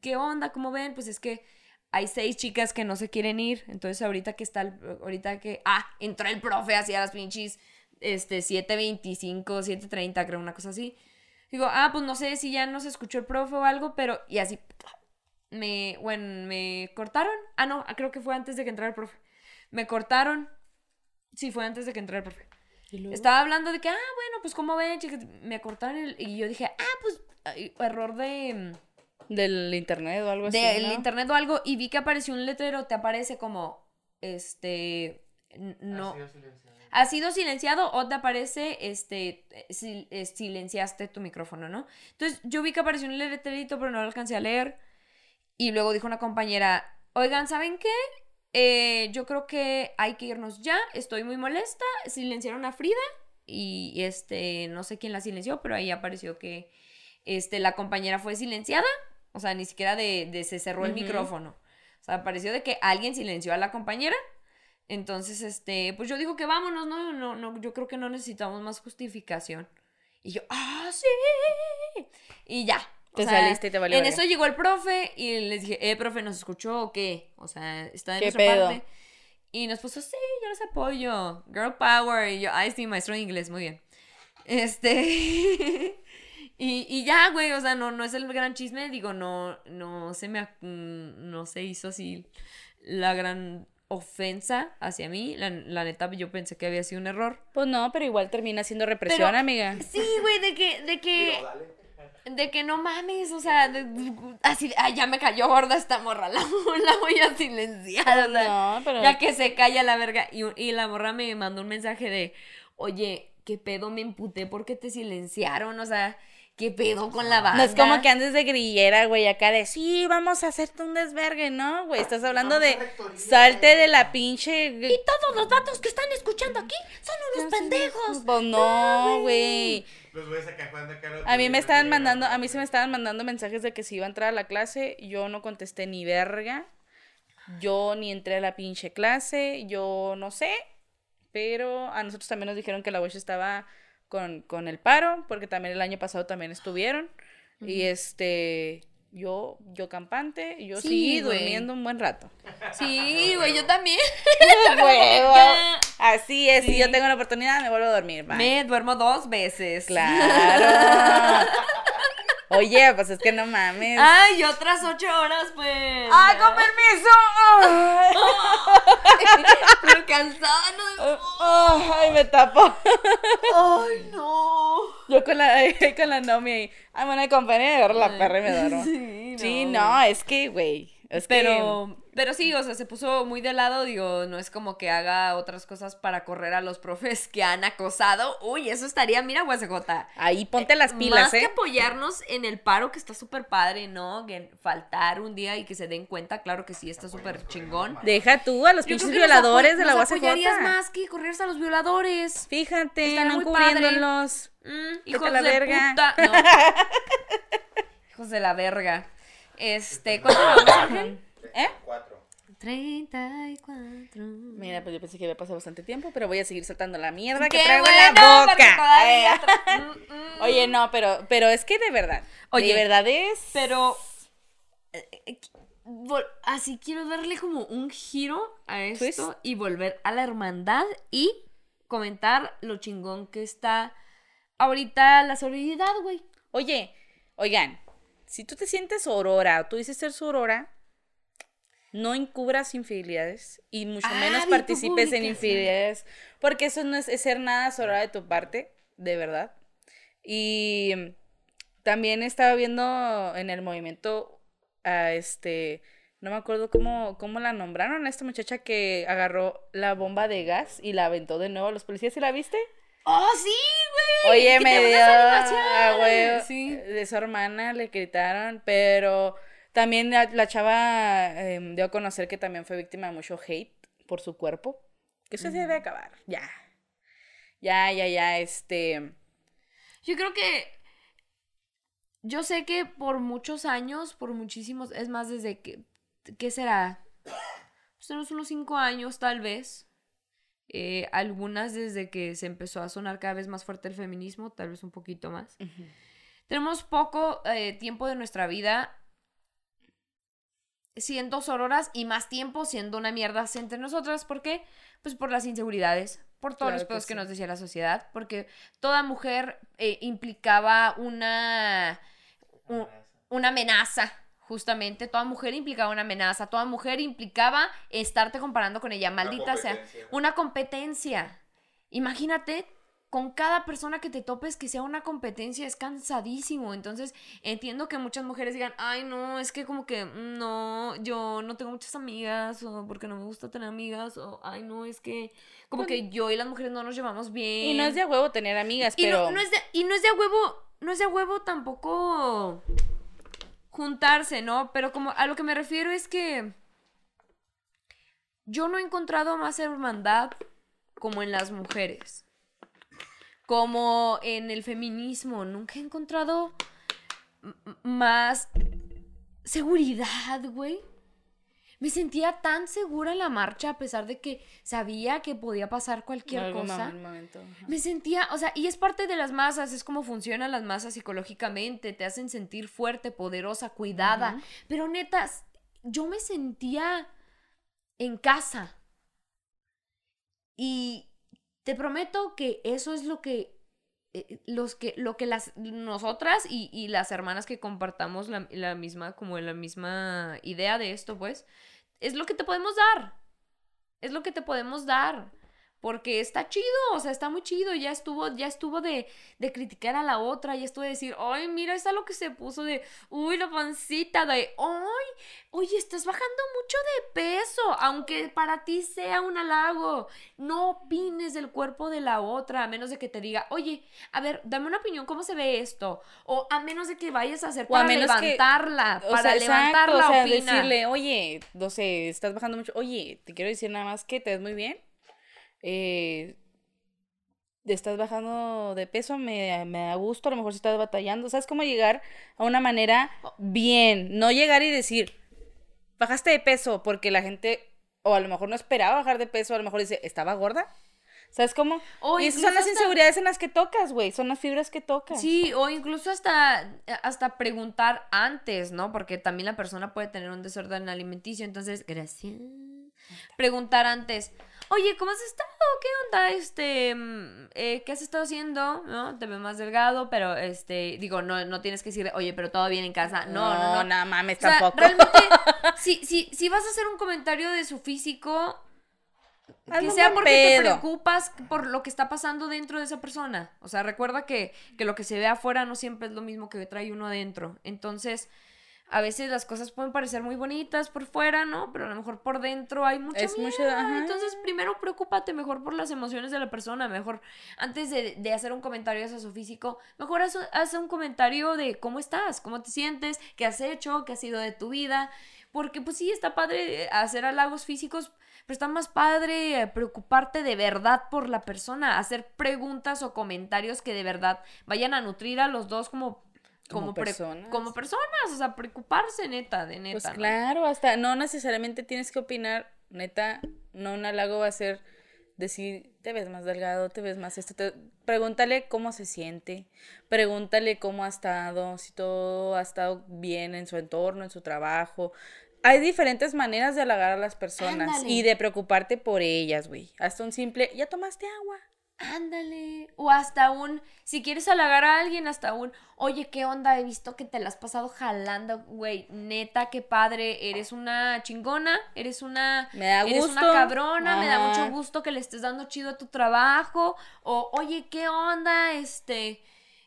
¿qué onda? ¿Cómo ven? Pues es que hay seis chicas que no se quieren ir. Entonces, ahorita que está, el- ahorita que, ah, entró el profe hacia las pinches, este, 7.25, 7.30, creo, una cosa así. Digo, ah, pues no sé si ya no se escuchó el profe o algo, pero, y así, me, bueno, me cortaron. Ah, no, creo que fue antes de que entrara el profe. Me cortaron. Sí, fue antes de que entrara el profe. Estaba hablando de que, ah, bueno, pues como ven, chicas, me cortaron el- y yo dije, ah, pues error de Del internet o algo así. del ¿no? internet o algo y vi que apareció un letrero, te aparece como este no Ha sido silenciado. ha sido silenciado o te aparece este sil- eh, silenciaste tu micrófono, ¿no? Entonces, yo vi que apareció un letrerito, pero no lo alcancé a leer. Y luego dijo una compañera, "Oigan, ¿saben qué? Eh, yo creo que hay que irnos ya, estoy muy molesta." Silenciaron a Frida y este no sé quién la silenció, pero ahí apareció que este la compañera fue silenciada, o sea, ni siquiera de, de se cerró el micrófono. O sea, pareció de que alguien silenció a la compañera. Entonces, este, pues yo digo que vámonos, no, no, no, yo creo que no necesitamos más justificación. Y yo, ah, sí. Y ya. O Te sea, saliste y te valió En verga. eso llegó el profe y les dije, eh, profe, ¿nos escuchó o qué? O sea, está de ¿Qué nuestra pedo? parte. Y nos puso, sí, yo los apoyo. Girl power. Y yo, ay, sí, maestro de inglés, muy bien. Este. [LAUGHS] y, y ya, güey, o sea, no, no es el gran chisme. Digo, no, no se me. No se hizo así la gran ofensa hacia mí. La, la neta, yo pensé que había sido un error. Pues no, pero igual termina siendo represión, Pero- amiga. Sí, güey, de que, de que. Digo, dale. De que no mames, o sea, de- así, ay, ya me cayó gorda esta morra, [LAUGHS] la, la voy a silenciar, o sea, No, pero. ya que se calla la verga. Y, y la morra me mandó un mensaje de, oye, ¿qué pedo me emputé porque te silenciaron? O sea, ¿qué pedo con la banda? No es como que andes de grillera, güey, acá de sí, vamos a hacerte un desvergue, ¿no? Güey, estás hablando de salte de la pinche. Y todos los vatos que están escuchando aquí son unos pendejos. Pues no, güey. Los voy a sacar jugando acá. A mí me estaban mandando, a mí se me estaban mandando mensajes de que si iba a entrar a la clase, yo no contesté ni verga. Yo ni entré a la pinche clase, yo no sé. Pero a nosotros también nos dijeron que la UESH estaba con, con el paro, porque también el año pasado también estuvieron. Y este, yo, yo campante, yo Sí, durmiendo un buen rato. Sí, güey, yo también. [LAUGHS] [LAUGHS] Huevo. Así es, si yo tengo la oportunidad, me vuelvo a dormir. bye. Me duermo dos veces. Claro. [LAUGHS] Oye, pues es que no mames. Ay, otras ocho horas, pues. ¡Ah, con permiso! ¡Ay! [LAUGHS] Pero cansada, no. ¡Ay, me tapo! Ay, no. Yo con la, [LAUGHS] con la Nomi ahí. Ay, bueno, compañía de ver la perra y me [LAUGHS] duermo. Sí, Sí, no, es que, güey. Es que. Pero, pero sí, o sea, se puso muy de lado, digo, no es como que haga otras cosas para correr a los profes que han acosado. Uy, eso estaría, mira, USJ. Ahí ponte las pilas, Más que ¿eh? apoyarnos en el paro, que está súper padre, ¿no? Que faltar un día y que se den cuenta, claro que sí, está súper chingón. Deja tú a los pinches violadores de la UACJ. apoyarías más que correrse a los violadores. Fíjate, no padre. encubriéndolos. Mm, hijos a la de verga. puta. No. [LAUGHS] hijos de la verga. Este, ¿cuánto vamos, Ángel? ¿Eh? Cuatro. 34. Mira, pues yo pensé que había pasado bastante tiempo, pero voy a seguir soltando la mierda que ¡Qué traigo bueno! en la boca. todavía Eh, [LAUGHS] tra- Mm, mm. Oye, no, pero, pero es que de verdad. Oye, de verdad es. Pero eh, eh, así quiero darle como un giro a esto Twist. y volver a la hermandad y comentar lo chingón que está ahorita la solidaridad, güey. Oye, oigan, si tú te sientes aurora o tú dices ser su aurora, no encubras infidelidades y mucho Ah, menos tu participes en infidelidades, porque eso no es, es ser nada sorora de tu parte, de verdad. Y también estaba viendo en el movimiento a este, no me acuerdo cómo, cómo la nombraron, a esta muchacha que agarró la bomba de gas y la aventó de nuevo a los policías, ¿sí la viste? ¡Oh, sí, güey! Oye, me dio a. Sí. De su hermana le gritaron, pero también la, la chava em, dio a conocer que también fue víctima de mucho hate por su cuerpo. Que eso se debe acabar, ya. Ya, ya, ya, este... Yo creo que. Yo sé que por muchos años, por muchísimos, es más desde que. ¿Qué será? Pues tenemos unos cinco años, tal vez. Eh, algunas desde que se empezó a sonar cada vez más fuerte el feminismo, tal vez un poquito más. Tenemos poco eh, tiempo de nuestra vida siendo sororas y más tiempo siendo una mierda entre nosotras. ¿Por qué? Pues por las inseguridades, por todos Claro los pedos que sí. nos decía la sociedad, porque toda mujer eh, implicaba una, una amenaza. Justamente, toda mujer implicaba una amenaza, toda mujer implicaba estarte comparando con ella, maldita sea. Una competencia. Imagínate con cada persona que te topes que sea una competencia, es cansadísimo. Entonces, entiendo que muchas mujeres digan, ay, no, es que como que mm, no, yo no tengo muchas amigas, o porque no me gusta tener amigas, o ay, no, es que como que yo y las mujeres no nos llevamos bien. Y no es de huevo tener amigas, Y pero... no, no es de, y no es de huevo, no es de huevo tampoco juntarse, ¿no? Pero como a lo que me refiero es que yo no he encontrado más hermandad como en las mujeres. Como en el feminismo. Nunca he encontrado más seguridad, güey. Me sentía tan segura en la marcha a pesar de que sabía que podía pasar cualquier cosa. momento. Me sentía, o sea, y es parte de las masas, es como funcionan las masas psicológicamente, te hacen sentir fuerte, poderosa, cuidada. Pero netas, yo me sentía en casa. Y te prometo que eso es lo que eh, los que lo que las nosotras y, y las hermanas que compartamos la, la misma como la misma idea de esto pues es lo que te podemos dar. Es lo que te podemos dar porque está chido, o sea, está muy chido, ya estuvo, ya estuvo de, de criticar a la otra, ya estuvo de decir, ay, mira, está lo que se puso de, uy, la pancita, de, ay, oye, estás bajando mucho de peso, aunque para ti sea un halago, no opines del cuerpo de la otra, a menos de que te diga, oye, a ver, dame una opinión, ¿cómo se ve esto? O a menos de que vayas a hacer para que- levantarla, para sea, levantarla, exacto, o sea, opina. decirle, oye, no sé, estás bajando mucho. Oye, te quiero decir nada más que te ves muy bien. Eh, estás bajando de peso, me, me da gusto, a lo mejor si estás batallando. ¿Sabes cómo llegar a una manera bien? No llegar y decir, bajaste de peso, porque la gente, o a lo mejor no esperaba bajar de peso, a lo mejor dice, ¿estaba gorda? ¿Sabes cómo? O y esas son las hasta- inseguridades en las que tocas, güey. Son las fibras que tocas. Sí, o incluso hasta, hasta preguntar antes, ¿no? Porque también la persona puede tener un desorden alimenticio, entonces, gracias. Preguntar antes, oye, ¿cómo has estado? ¿Qué onda? Este, mm, eh, ¿qué has estado haciendo? ¿No? Te veo más delgado, pero, este, digo, no, no tienes que decir, oye, pero todo bien en casa. No, no, no. nada mames, O sea, tampoco. realmente, [LAUGHS] si, si, si vas a hacer un comentario de su físico, que sea porque te preocupas por lo que está pasando dentro de esa persona. O sea, recuerda que, que lo que se ve afuera no siempre es lo mismo que trae uno adentro. Entonces, a veces las cosas pueden parecer muy bonitas por fuera, ¿no? Pero a lo mejor por dentro hay mucha Es mucho- mierda. ajá. Entonces, primero preocúpate mejor por las emociones de la persona. Mejor, antes de, de hacer un comentario hacia su físico, mejor haz, haz un comentario de cómo estás, cómo te sientes, qué has hecho, qué ha sido de tu vida. Porque pues sí, está padre eh, hacer halagos físicos, pero está más padre eh, preocuparte de verdad por la persona, hacer preguntas o comentarios que de verdad vayan a nutrir a los dos como Como personas. como personas, o sea, preocuparse neta, de neta. Pues ¿no? claro, hasta no necesariamente tienes que opinar, neta, no un halago va a ser decir, te ves más delgado, te ves más esto, te- pregúntale cómo se siente, pregúntale cómo ha estado, si todo ha estado bien en su entorno, en su trabajo. Hay diferentes maneras de halagar a las personas Ándale. y de preocuparte por ellas, güey. Hasta un simple, ya tomaste agua. Ándale. O hasta un, si quieres halagar a alguien, hasta un, oye, ¿qué onda? He visto que te la has pasado jalando, güey. Neta, qué padre. Eres una chingona, eres una... Me da Eres una cabrona, me da mucho gusto que le estés dando chido a tu trabajo. O, oye, ¿qué onda? Este...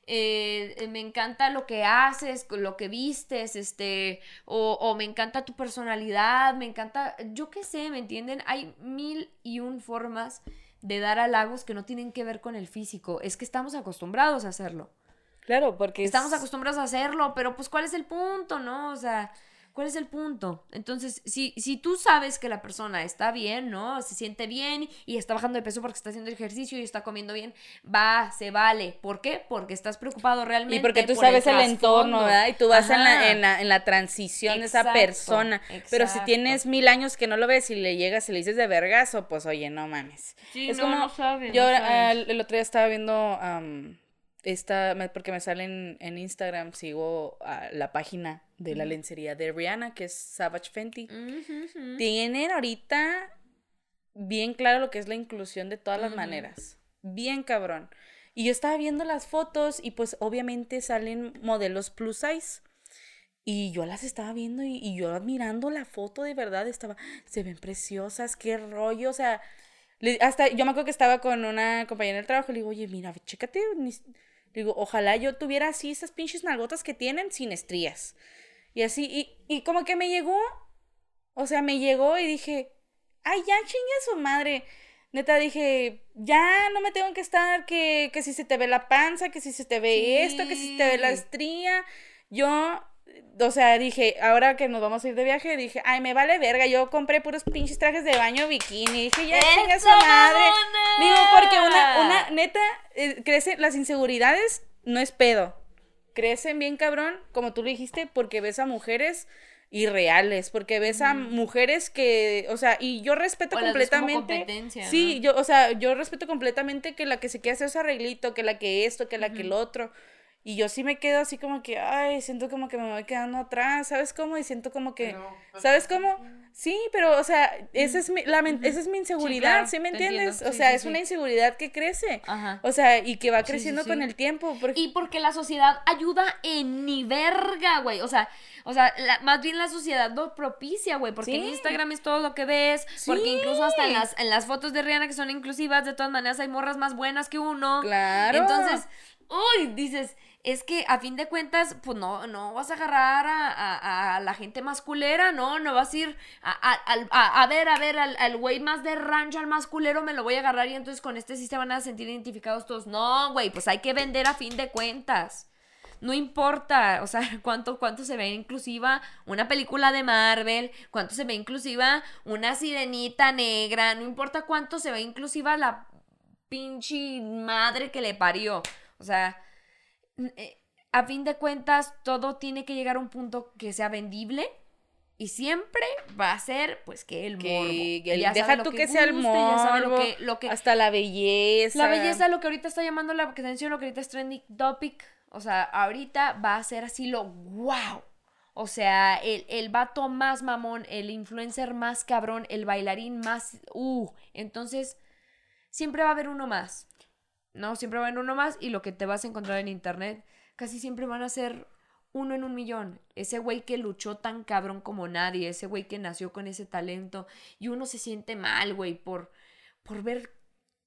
eh, eh, me encanta lo que haces, lo que vistes, este, o, o me encanta tu personalidad, me encanta, yo qué sé, ¿me entienden? Hay mil y un formas de dar halagos que no tienen que ver con el físico, es que estamos acostumbrados a hacerlo. Claro, porque es- Estamos acostumbrados a hacerlo, pero pues ¿cuál es el punto, no? O sea, ¿cuál es el punto? Entonces, si, si tú sabes que la persona está bien, ¿no? Se siente bien y está bajando de peso porque está haciendo ejercicio y está comiendo bien, va, se vale. ¿Por qué? Porque estás preocupado realmente. Y porque tú por sabes el, entorno. ¿verdad? Y tú vas en la, en, la, en la transición de esa Exacto, persona. Pero si tienes mil años que no lo ves y le llegas y le dices de vergazo, pues oye, no mames. Sí, es no, como, no sabes, yo no sabes. el, otro día estaba viendo esta, porque me sale en, en Instagram, sigo a la página de la lencería de Rihanna, que es Savage Fenty. Tienen ahorita bien claro lo que es la inclusión de todas las maneras. Bien cabrón. Y yo estaba viendo las fotos y pues obviamente salen modelos plus size. Y yo las estaba viendo y, y yo admirando la foto de verdad, estaba, se ven preciosas, qué rollo, o sea, le- hasta yo me acuerdo que estaba con una compañera del trabajo, le digo, oye, mira, chécate, le digo, ojalá yo tuviera así esas pinches nalgotas que tienen sin estrías. Y así, y, y como que me llegó, o sea, me llegó y dije, ay, ya chingue su madre. Neta, dije, ya no me tengo que estar, que, que si se te ve la panza, que si se te ve esto, que si se te ve la estría. Yo, o sea, dije, ahora que nos vamos a ir de viaje, dije, ay, me vale verga. Yo compré puros pinches trajes de baño bikini. Dije, ya chingue a su ¡Eso, madre. mamona! Digo, porque una, una, neta, eh, crece, las inseguridades no es pedo. Crecen bien cabrón, como tú lo dijiste, porque ves a mujeres irreales, porque ves a mujeres que, o sea, y yo respeto O completamente. competencia, sí, ¿no? yo, o sea, yo respeto completamente que la que se quiere hacer ese arreglito, que la que esto, que la que el otro. Y yo sí me quedo así como que, ay, siento como que me voy quedando atrás, ¿sabes cómo? Y siento como que, Pero, pues, ¿sabes cómo? Sí, pero, o sea, esa es mi, la esa es mi inseguridad, claro, ¿sí me entiendes? O sea, sí, es sí. una inseguridad que crece. Ajá. O sea, y que va Sí, sí, creciendo sí. con el tiempo. Porque... Y porque la sociedad ayuda en ni verga, güey. O sea, o sea, la- más bien la sociedad lo propicia, güey. Porque en. Instagram es todo lo que ves. Porque incluso hasta en las, en las fotos de Rihanna que son inclusivas, de todas maneras hay morras más buenas que uno. Claro. Entonces, uy, dices, es que a fin de cuentas, pues no, no vas a agarrar a, a- a la gente más culera, ¿no? No vas a ir a, a- ver, a ver, al güey más de rancho, al más culero, me lo voy a agarrar y entonces con este sí se van a sentir identificados todos. No, güey, pues hay que vender a fin de cuentas. No importa, o sea, [LAUGHS] cuánto, cuánto se ve inclusiva una película de Marvel, cuánto se ve inclusiva una sirenita negra, no importa cuánto se ve inclusiva la pinche madre que le parió. O sea, a fin de cuentas, todo tiene que llegar a un punto que sea vendible. Y siempre va a ser, pues, que el que, morbo. el- Ya deja tú que que, sea el guste, ya sabe lo morbo, que- lo que, hasta la belleza. la belleza, lo que ahorita está llamando la atención, lo que ahorita es trending topic. O sea, ahorita va a ser así lo wow. O sea, el, el vato más mamón, el influencer más cabrón, el bailarín más. Uh, entonces, siempre va a haber uno más. ¿No? Siempre va haber uno más y lo que te vas a encontrar en internet casi siempre van a ser uno en un millón. Ese güey que luchó tan cabrón como nadie, ese güey que nació con ese talento y uno se siente mal, güey, por, por ver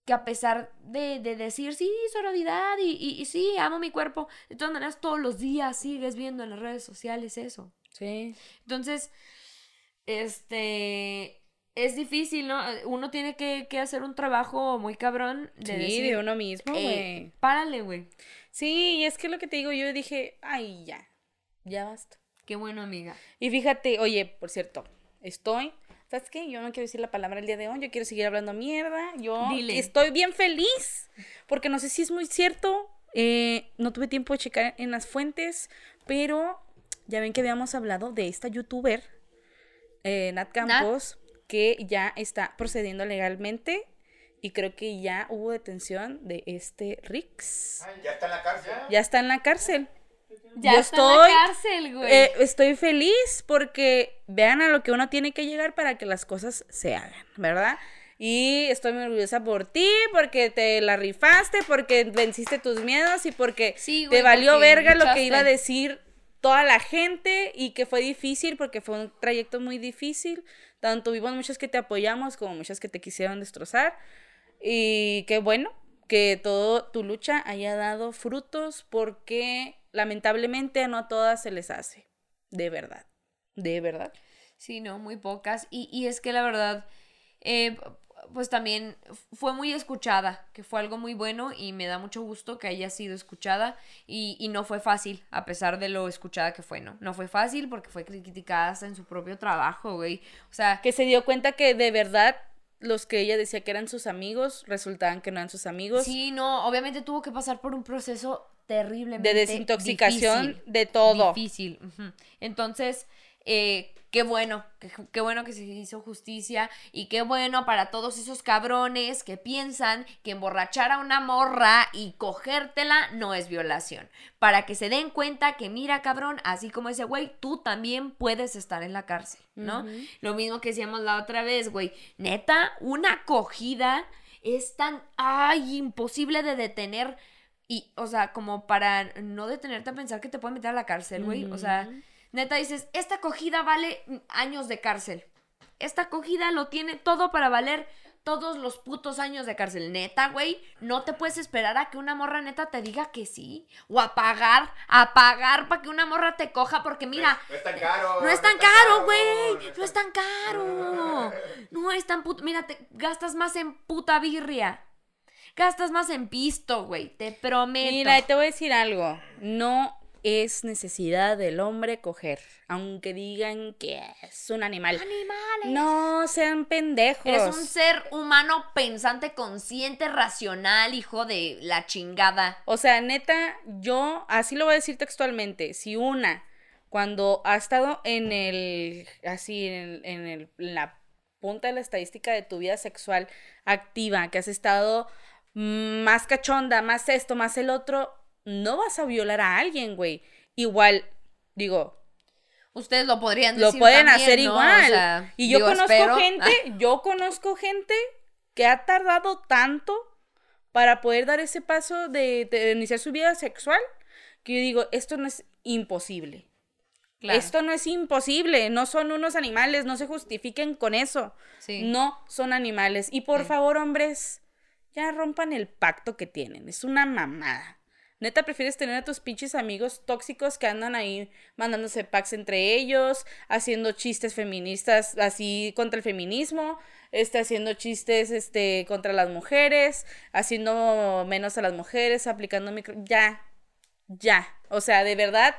que a pesar de, de decir, sí, sororidad y, y, y sí, amo mi cuerpo, de todas maneras todos los días sigues viendo en las redes sociales eso. Sí. Entonces, este, es difícil, ¿no? Uno tiene que, que hacer un trabajo muy cabrón de Sí, decir, de uno mismo, "Ey, güey. párale, güey. Sí, y es que lo que te digo, yo dije, ay, ya, ya basta. Qué bueno, amiga. Y fíjate, oye, por cierto, estoy, ¿sabes qué? Yo no quiero decir la palabra el día de hoy, yo quiero seguir hablando mierda, yo Dile. estoy bien feliz, porque no sé si es muy cierto, Eh, no tuve tiempo de checar en las fuentes, pero ya ven que habíamos hablado de esta youtuber, eh, Nat Campos, que ya está procediendo legalmente y creo que ya hubo detención de este Rix. Ya está en la cárcel. Ya está en la cárcel. Ya Yo está estoy, en la cárcel, güey. Eh, estoy feliz porque vean a lo que uno tiene que llegar para que las cosas se hagan, ¿verdad? Y estoy muy orgullosa por ti, porque te la rifaste, porque venciste tus miedos y porque Sí, te valió porque verga lo que iba a decir toda la gente y que fue difícil porque fue un trayecto muy difícil. Tanto vimos muchos que te apoyamos como muchas que te quisieron destrozar. Y qué bueno que toda tu lucha haya dado frutos porque lamentablemente no a todas se les hace. De verdad. De verdad. Sí, no, muy pocas. Y, y es que la verdad, eh, pues también fue muy escuchada, que fue algo muy bueno y me da mucho gusto que haya sido escuchada y, y no fue fácil, a pesar de lo escuchada que fue, ¿no? No fue fácil porque fue criticada hasta en su propio trabajo, güey. O sea, Que se dio cuenta que de verdad los que ella decía que eran sus amigos resultaban que no eran sus amigos. sí, no, obviamente tuvo que pasar por un proceso terriblemente de desintoxicación, difícil. de todo. difícil. Entonces, eh, qué bueno, qué, qué bueno que se hizo justicia y qué bueno para todos esos cabrones que piensan que emborrachar a una morra y cogértela no es violación. Para que se den cuenta que, mira, cabrón, así como ese güey, tú también puedes estar en la cárcel, ¿no? Lo mismo que decíamos la otra vez, güey. Neta, una acogida es tan, ay, imposible de detener. Y, o sea, como para no detenerte a pensar que te pueden meter a la cárcel, güey. O sea, neta dices, esta acogida vale años de cárcel. Esta acogida lo tiene todo para valer todos los putos años de cárcel. Neta, güey, no te puedes esperar a que una morra neta te diga que sí. O a pagar, a pagar para que una morra te coja, porque mira, No es tan caro. no es tan caro, güey. No es tan caro. No es tan puto. Mira, te gastas más en puta birria. Gastas más en pisto, güey. Te prometo. Mira, te voy a decir algo. No es necesidad del hombre coger, aunque digan que es un animal. Animales. No sean pendejos. Eres un ser humano pensante, consciente, racional, hijo de la chingada. O sea, neta, yo, así lo voy a decir textualmente, si una, cuando ha estado en el, así, en, en el, en la punta de la estadística de tu vida sexual activa, que has estado mm, más cachonda, más esto, más el otro, no vas a violar a alguien, güey. Igual, digo, Ustedes lo podrían lo decir pueden también, hacer ¿no? igual. O sea, y yo digo, conozco espero. gente, [LAUGHS] yo conozco gente que ha tardado tanto para poder dar ese paso de, de iniciar su vida sexual, que yo digo, esto no es imposible. Claro. Esto no es imposible, no son unos animales, no se justifiquen con eso. Sí. No son animales. Y por Sí. favor, hombres, ya rompan el pacto que tienen. Es una mamada. Neta, prefieres tener a tus pinches amigos tóxicos que andan ahí mandándose packs entre ellos, haciendo chistes feministas así contra el feminismo, este, haciendo chistes este, contra las mujeres, haciendo menos a las mujeres, aplicando micro. Ya, ya. O sea, de verdad.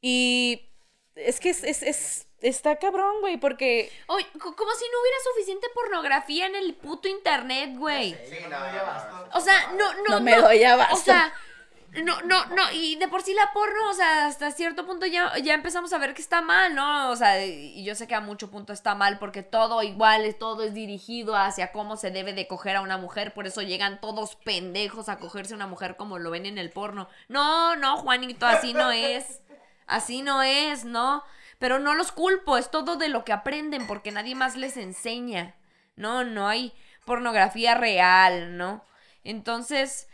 Y es que es, es, es- está cabrón, güey, porque Oye, co- como si no hubiera suficiente pornografía en el puto internet, güey. Sí, no, no. O sea, no, no, No me doy abasto. O sea, no, no, no, y de por sí la porno, o sea, hasta cierto punto ya, ya empezamos a ver que está mal, ¿no? O sea, y yo sé que a mucho punto está mal porque todo igual, es- todo es dirigido hacia cómo se debe de coger a una mujer, por eso llegan todos pendejos a cogerse a una mujer como lo ven en el porno. No, no, Juanito, así no es. Así no es, ¿no? Pero no los culpo, es todo de lo que aprenden porque nadie más les enseña. No, no hay pornografía real, ¿no? Entonces,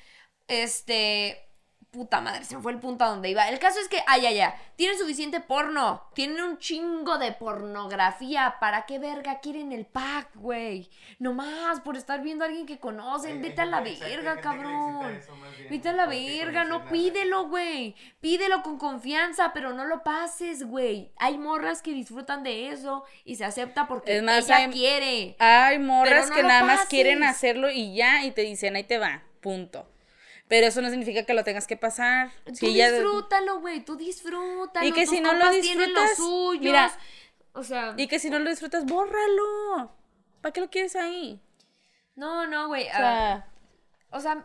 este, puta madre, se me fue el punto a donde iba. El caso es que, ay, ay, ay, tienen suficiente porno, tienen un chingo de pornografía. ¿Para qué verga quieren el pack, güey? Nomás por estar viendo a alguien que conocen, vete a la verga, cabrón. Vete a la verga, no pídelo, güey. Pídelo con confianza, pero no lo pases, güey. Hay morras que disfrutan de eso y se acepta porque Es más, ella hay- quiere. hay morras no que nada más quieren hacerlo y ya, y te dicen, ahí te va, punto. Pero eso no significa que lo tengas que pasar. Tú disfrútalo, güey, tú disfrútalo. Y que tus si no lo disfrutas, suyos. mira, o sea, Y que si no lo disfrutas, bórralo. ¿Para qué lo quieres ahí? no, no, güey. O sea, O sea,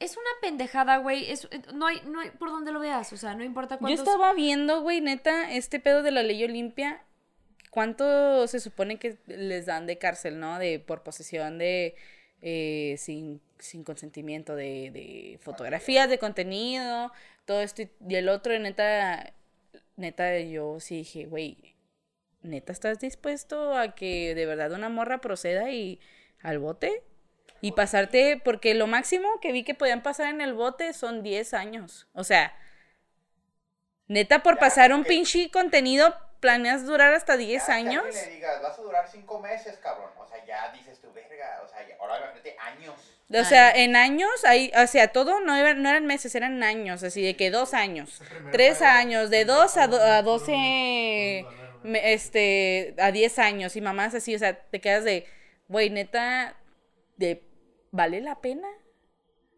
es una pendejada, güey. Es, eh, no, hay, no hay por donde lo veas. O sea, no importa Yo cuántos... estaba viendo, güey, neta, este pedo de la ley Olimpia, ¿cuánto se supone que les dan de cárcel, no? De por posesión de eh, sin, sin consentimiento de, de fotografías, de contenido, todo esto y- el otro, neta, neta, yo sí dije, güey, neta, ¿estás dispuesto a que de verdad una morra proceda y al bote? Y pasarte, porque lo máximo que vi que podían pasar en el bote son 10 años. O sea, neta, por pasar un pinche contenido, planeas durar hasta 10 Ya que años. alguien le digas, vas a durar cinco meses, cabrón. O sea, ya dices tu verga. O sea, ya- ahora imagínate años. O sea, en años, ahí, o sea, todo no, era- no eran meses, eran años, así de que dos años, primero tres fue- años, de dos a, do- a Puro- doce, puro valor, me- este, a diez años, y mamás así, o sea, te quedas de, güey, neta, de, ¿vale la pena?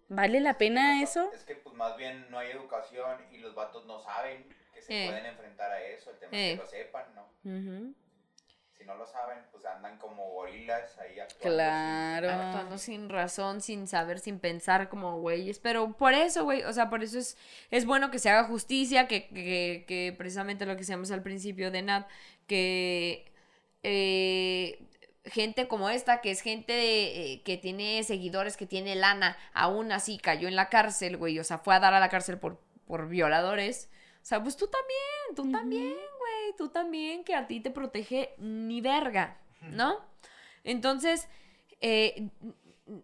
¿Vale la pena No, eso? Es que pues más bien no hay educación y los vatos no saben que se Eh. pueden enfrentar a eso. El tema Eh. es que lo sepan, ¿no? Si no lo saben, pues andan como gorilas ahí actuando. Claro. actuando sin razón, sin saber, sin pensar como güeyes. Pero por eso, güey, o sea, por eso es, es bueno que se haga justicia, que, que, que precisamente lo que decíamos al principio de Nat, que eh, gente como esta, que es gente de- eh, que tiene seguidores, que tiene lana, aún así cayó en la cárcel, güey, o sea, fue a dar a la cárcel por, por violadores. O sea, pues tú también, tú también, güey, tú también, que a ti te protege ni verga, ¿no? Entonces, eh,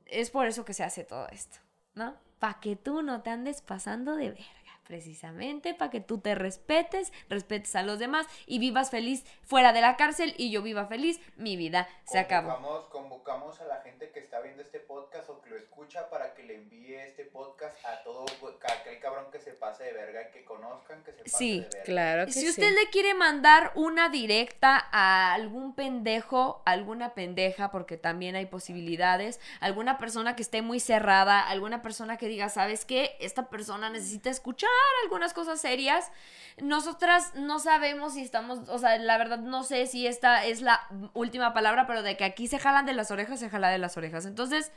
es por eso que se hace todo esto, ¿no? Para que tú no te andes pasando de verga, precisamente, para que tú te respetes, respetes a los demás y vivas feliz fuera de la cárcel y yo viva feliz, mi vida se acabó. Convocamos, convocamos a la gente que está viendo este podcast o que lo escucha para que le envíe este podcast a todo a aquel cabrón que se pase de verga y que conozcan que se pase Sí, de verga. Claro que Si sí. usted le quiere mandar una directa a algún pendejo, alguna pendeja, porque también hay posibilidades, alguna persona que esté muy cerrada, alguna persona que diga, ¿sabes qué? Esta persona necesita escuchar algunas cosas serias. Nosotras no sabemos si estamos, o sea, la verdad no sé si esta es la última palabra, pero de que aquí se jalan de las orejas, se jala de las orejas. Entonces,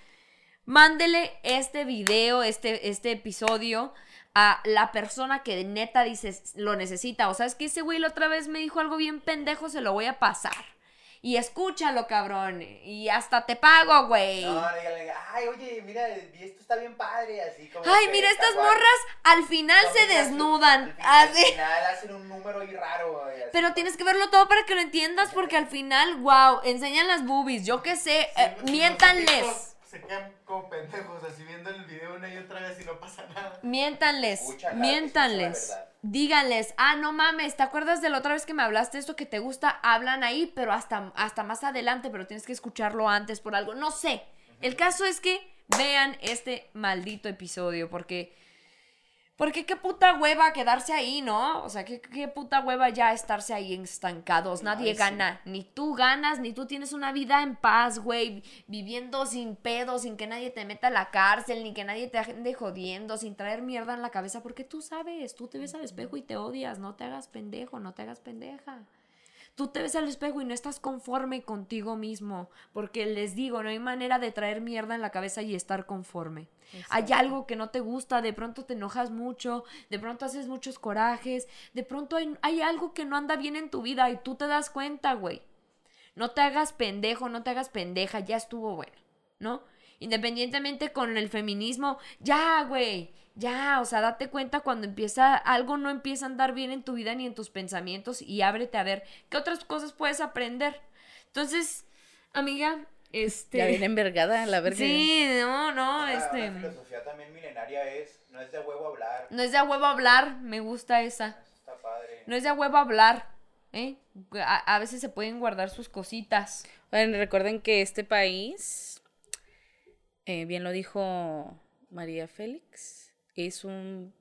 mándele este video, este, este episodio a la persona que neta dices lo necesita. O sea, es que ese güey la otra vez me dijo algo bien pendejo, se lo voy a pasar. Y escúchalo, cabrón. Y hasta te pago, güey. No, dígale, ay, oye, mira, esto está bien padre, así como. Ay, mira, estas guay. morras al final se desnudan. Al final, al Así. final hacen un número y raro, güey. Pero tienes que verlo todo para que lo entiendas, [LAUGHS] porque al final, wow, enseñan las boobies. Yo qué sé, Sí, eh, miéntanles. Se quedan como pendejos así viendo el video una y otra vez y no pasa nada. Miéntanles, miéntanles. Díganles, ah, no mames, ¿te acuerdas de la otra vez que me hablaste esto que te gusta? Hablan ahí, pero hasta, hasta más adelante, pero tienes que escucharlo antes por algo. No sé. El caso es que vean este maldito episodio, porque. Porque qué puta hueva quedarse ahí, ¿no? O sea, qué, qué puta hueva ya estarse ahí estancados. Nadie Ay, sí. gana. Ni tú ganas, ni tú tienes una vida en paz, güey. Viviendo sin pedo, sin que nadie te meta a la cárcel, ni que nadie te ande jodiendo, sin traer mierda en la cabeza. Porque tú sabes, tú te ves al espejo y te odias. No te hagas pendejo, no te hagas pendeja. Tú te ves al espejo y no estás conforme contigo mismo. Porque les digo, no hay manera de traer mierda en la cabeza y estar conforme. Hay algo que no te gusta, de pronto te enojas mucho, de pronto haces muchos corajes, de pronto hay, hay algo que no anda bien en tu vida y tú te das cuenta, güey. No te hagas pendejo, no te hagas pendeja, ya estuvo bueno, ¿no? Independientemente con el feminismo, ya, güey, ya, o sea, date cuenta cuando empieza, algo no empieza a andar bien en tu vida ni en tus pensamientos y ábrete a ver qué otras cosas puedes aprender. Entonces, amiga, este... Ya viene envergada la verga. Sí, no, no, Una- este... Una filosofía también milenaria es, no es de huevo hablar. No es de huevo hablar, me gusta esa. Eso está padre. No es de huevo hablar, ¿eh? A, a veces se pueden guardar sus cositas. Bueno, recuerden que este país, eh, bien lo dijo María Félix, es un,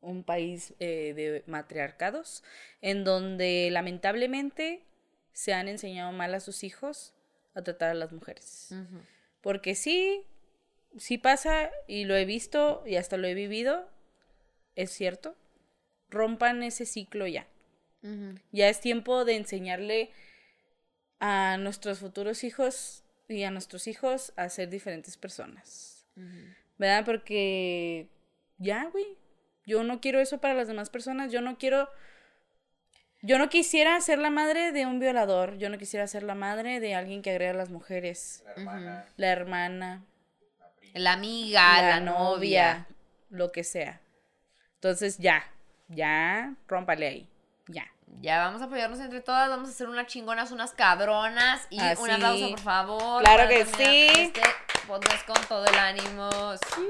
un país eh, de matriarcados en donde lamentablemente se han enseñado mal a sus hijos a tratar a las mujeres. Porque sí, sí pasa y lo he visto y hasta lo he vivido, es cierto. Rompan ese ciclo ya. Ya es tiempo de enseñarle a nuestros futuros hijos y a nuestros hijos a ser diferentes personas. ¿verdad? Porque ya, güey, yo no quiero eso para las demás personas, yo no quiero... Yo no quisiera ser la madre de un violador, yo no quisiera ser la madre de alguien que agrega a las mujeres, La hermana, la hermana, la prima. La amiga, la, la novia, lo que sea. Entonces ya, ya, rómpale ahí, ya. Ya vamos a apoyarnos entre todas, vamos a hacer unas chingonas, unas cabronas y un Así. aplauso, por favor. Claro que sí. Este podcast con todo el ánimo. Sí.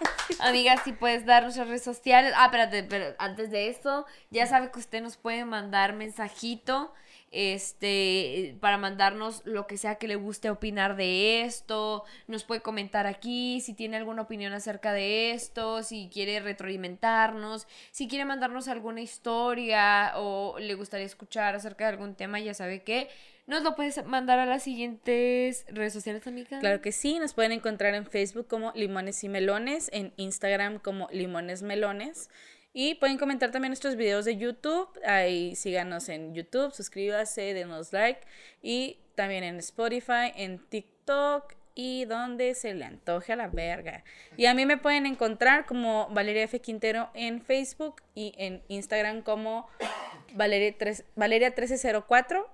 [LAUGHS] Amigas, si puedes dar nuestras redes sociales. Ah, espérate, pero antes de esto, ya sabe que usted nos puede mandar mensajito. Este, para mandarnos lo que sea que le guste opinar de esto. Nos puede comentar aquí si tiene alguna opinión acerca de esto, si quiere retroalimentarnos, si quiere mandarnos alguna historia o le gustaría escuchar acerca de algún tema, ya sabe que nos lo puedes mandar a las siguientes redes sociales, amiga. Claro que sí, nos pueden encontrar en Facebook como Limones y Melones, en Instagram como Limones Melones. Y pueden comentar también nuestros videos de YouTube. Ahí síganos en YouTube, suscríbase, denos like. Y también en Spotify, en TikTok y donde se le antoje a la verga. Y a mí me pueden encontrar como Valeria F. Quintero en Facebook y en Instagram como Valeria, tres- Valeria 1304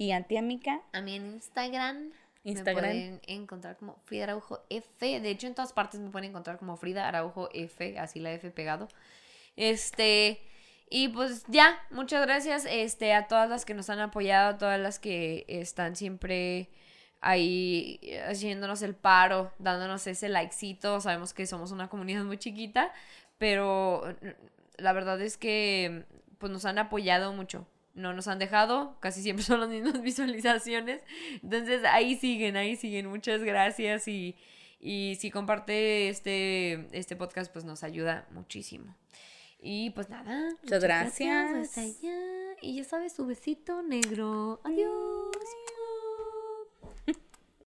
y Antiamica. A mí en Instagram. Instagram. Me pueden encontrar como Frida Araujo F. De hecho, en todas partes me pueden encontrar como Frida Araujo F. Así la F pegado. Este. Y pues ya, muchas gracias este, a todas las que nos han apoyado, a todas las que están siempre ahí haciéndonos el paro, dándonos ese likecito. Sabemos que somos una comunidad muy chiquita, pero la verdad es que pues nos han apoyado mucho. No nos han dejado, casi siempre [LAUGHS] son las mismas visualizaciones. Entonces ahí siguen, ahí siguen. Muchas gracias y, y si comparte este, este podcast pues nos ayuda muchísimo. Y pues nada. Muchas gracias. hasta allá. Y ya sabes, su besito negro. Adiós.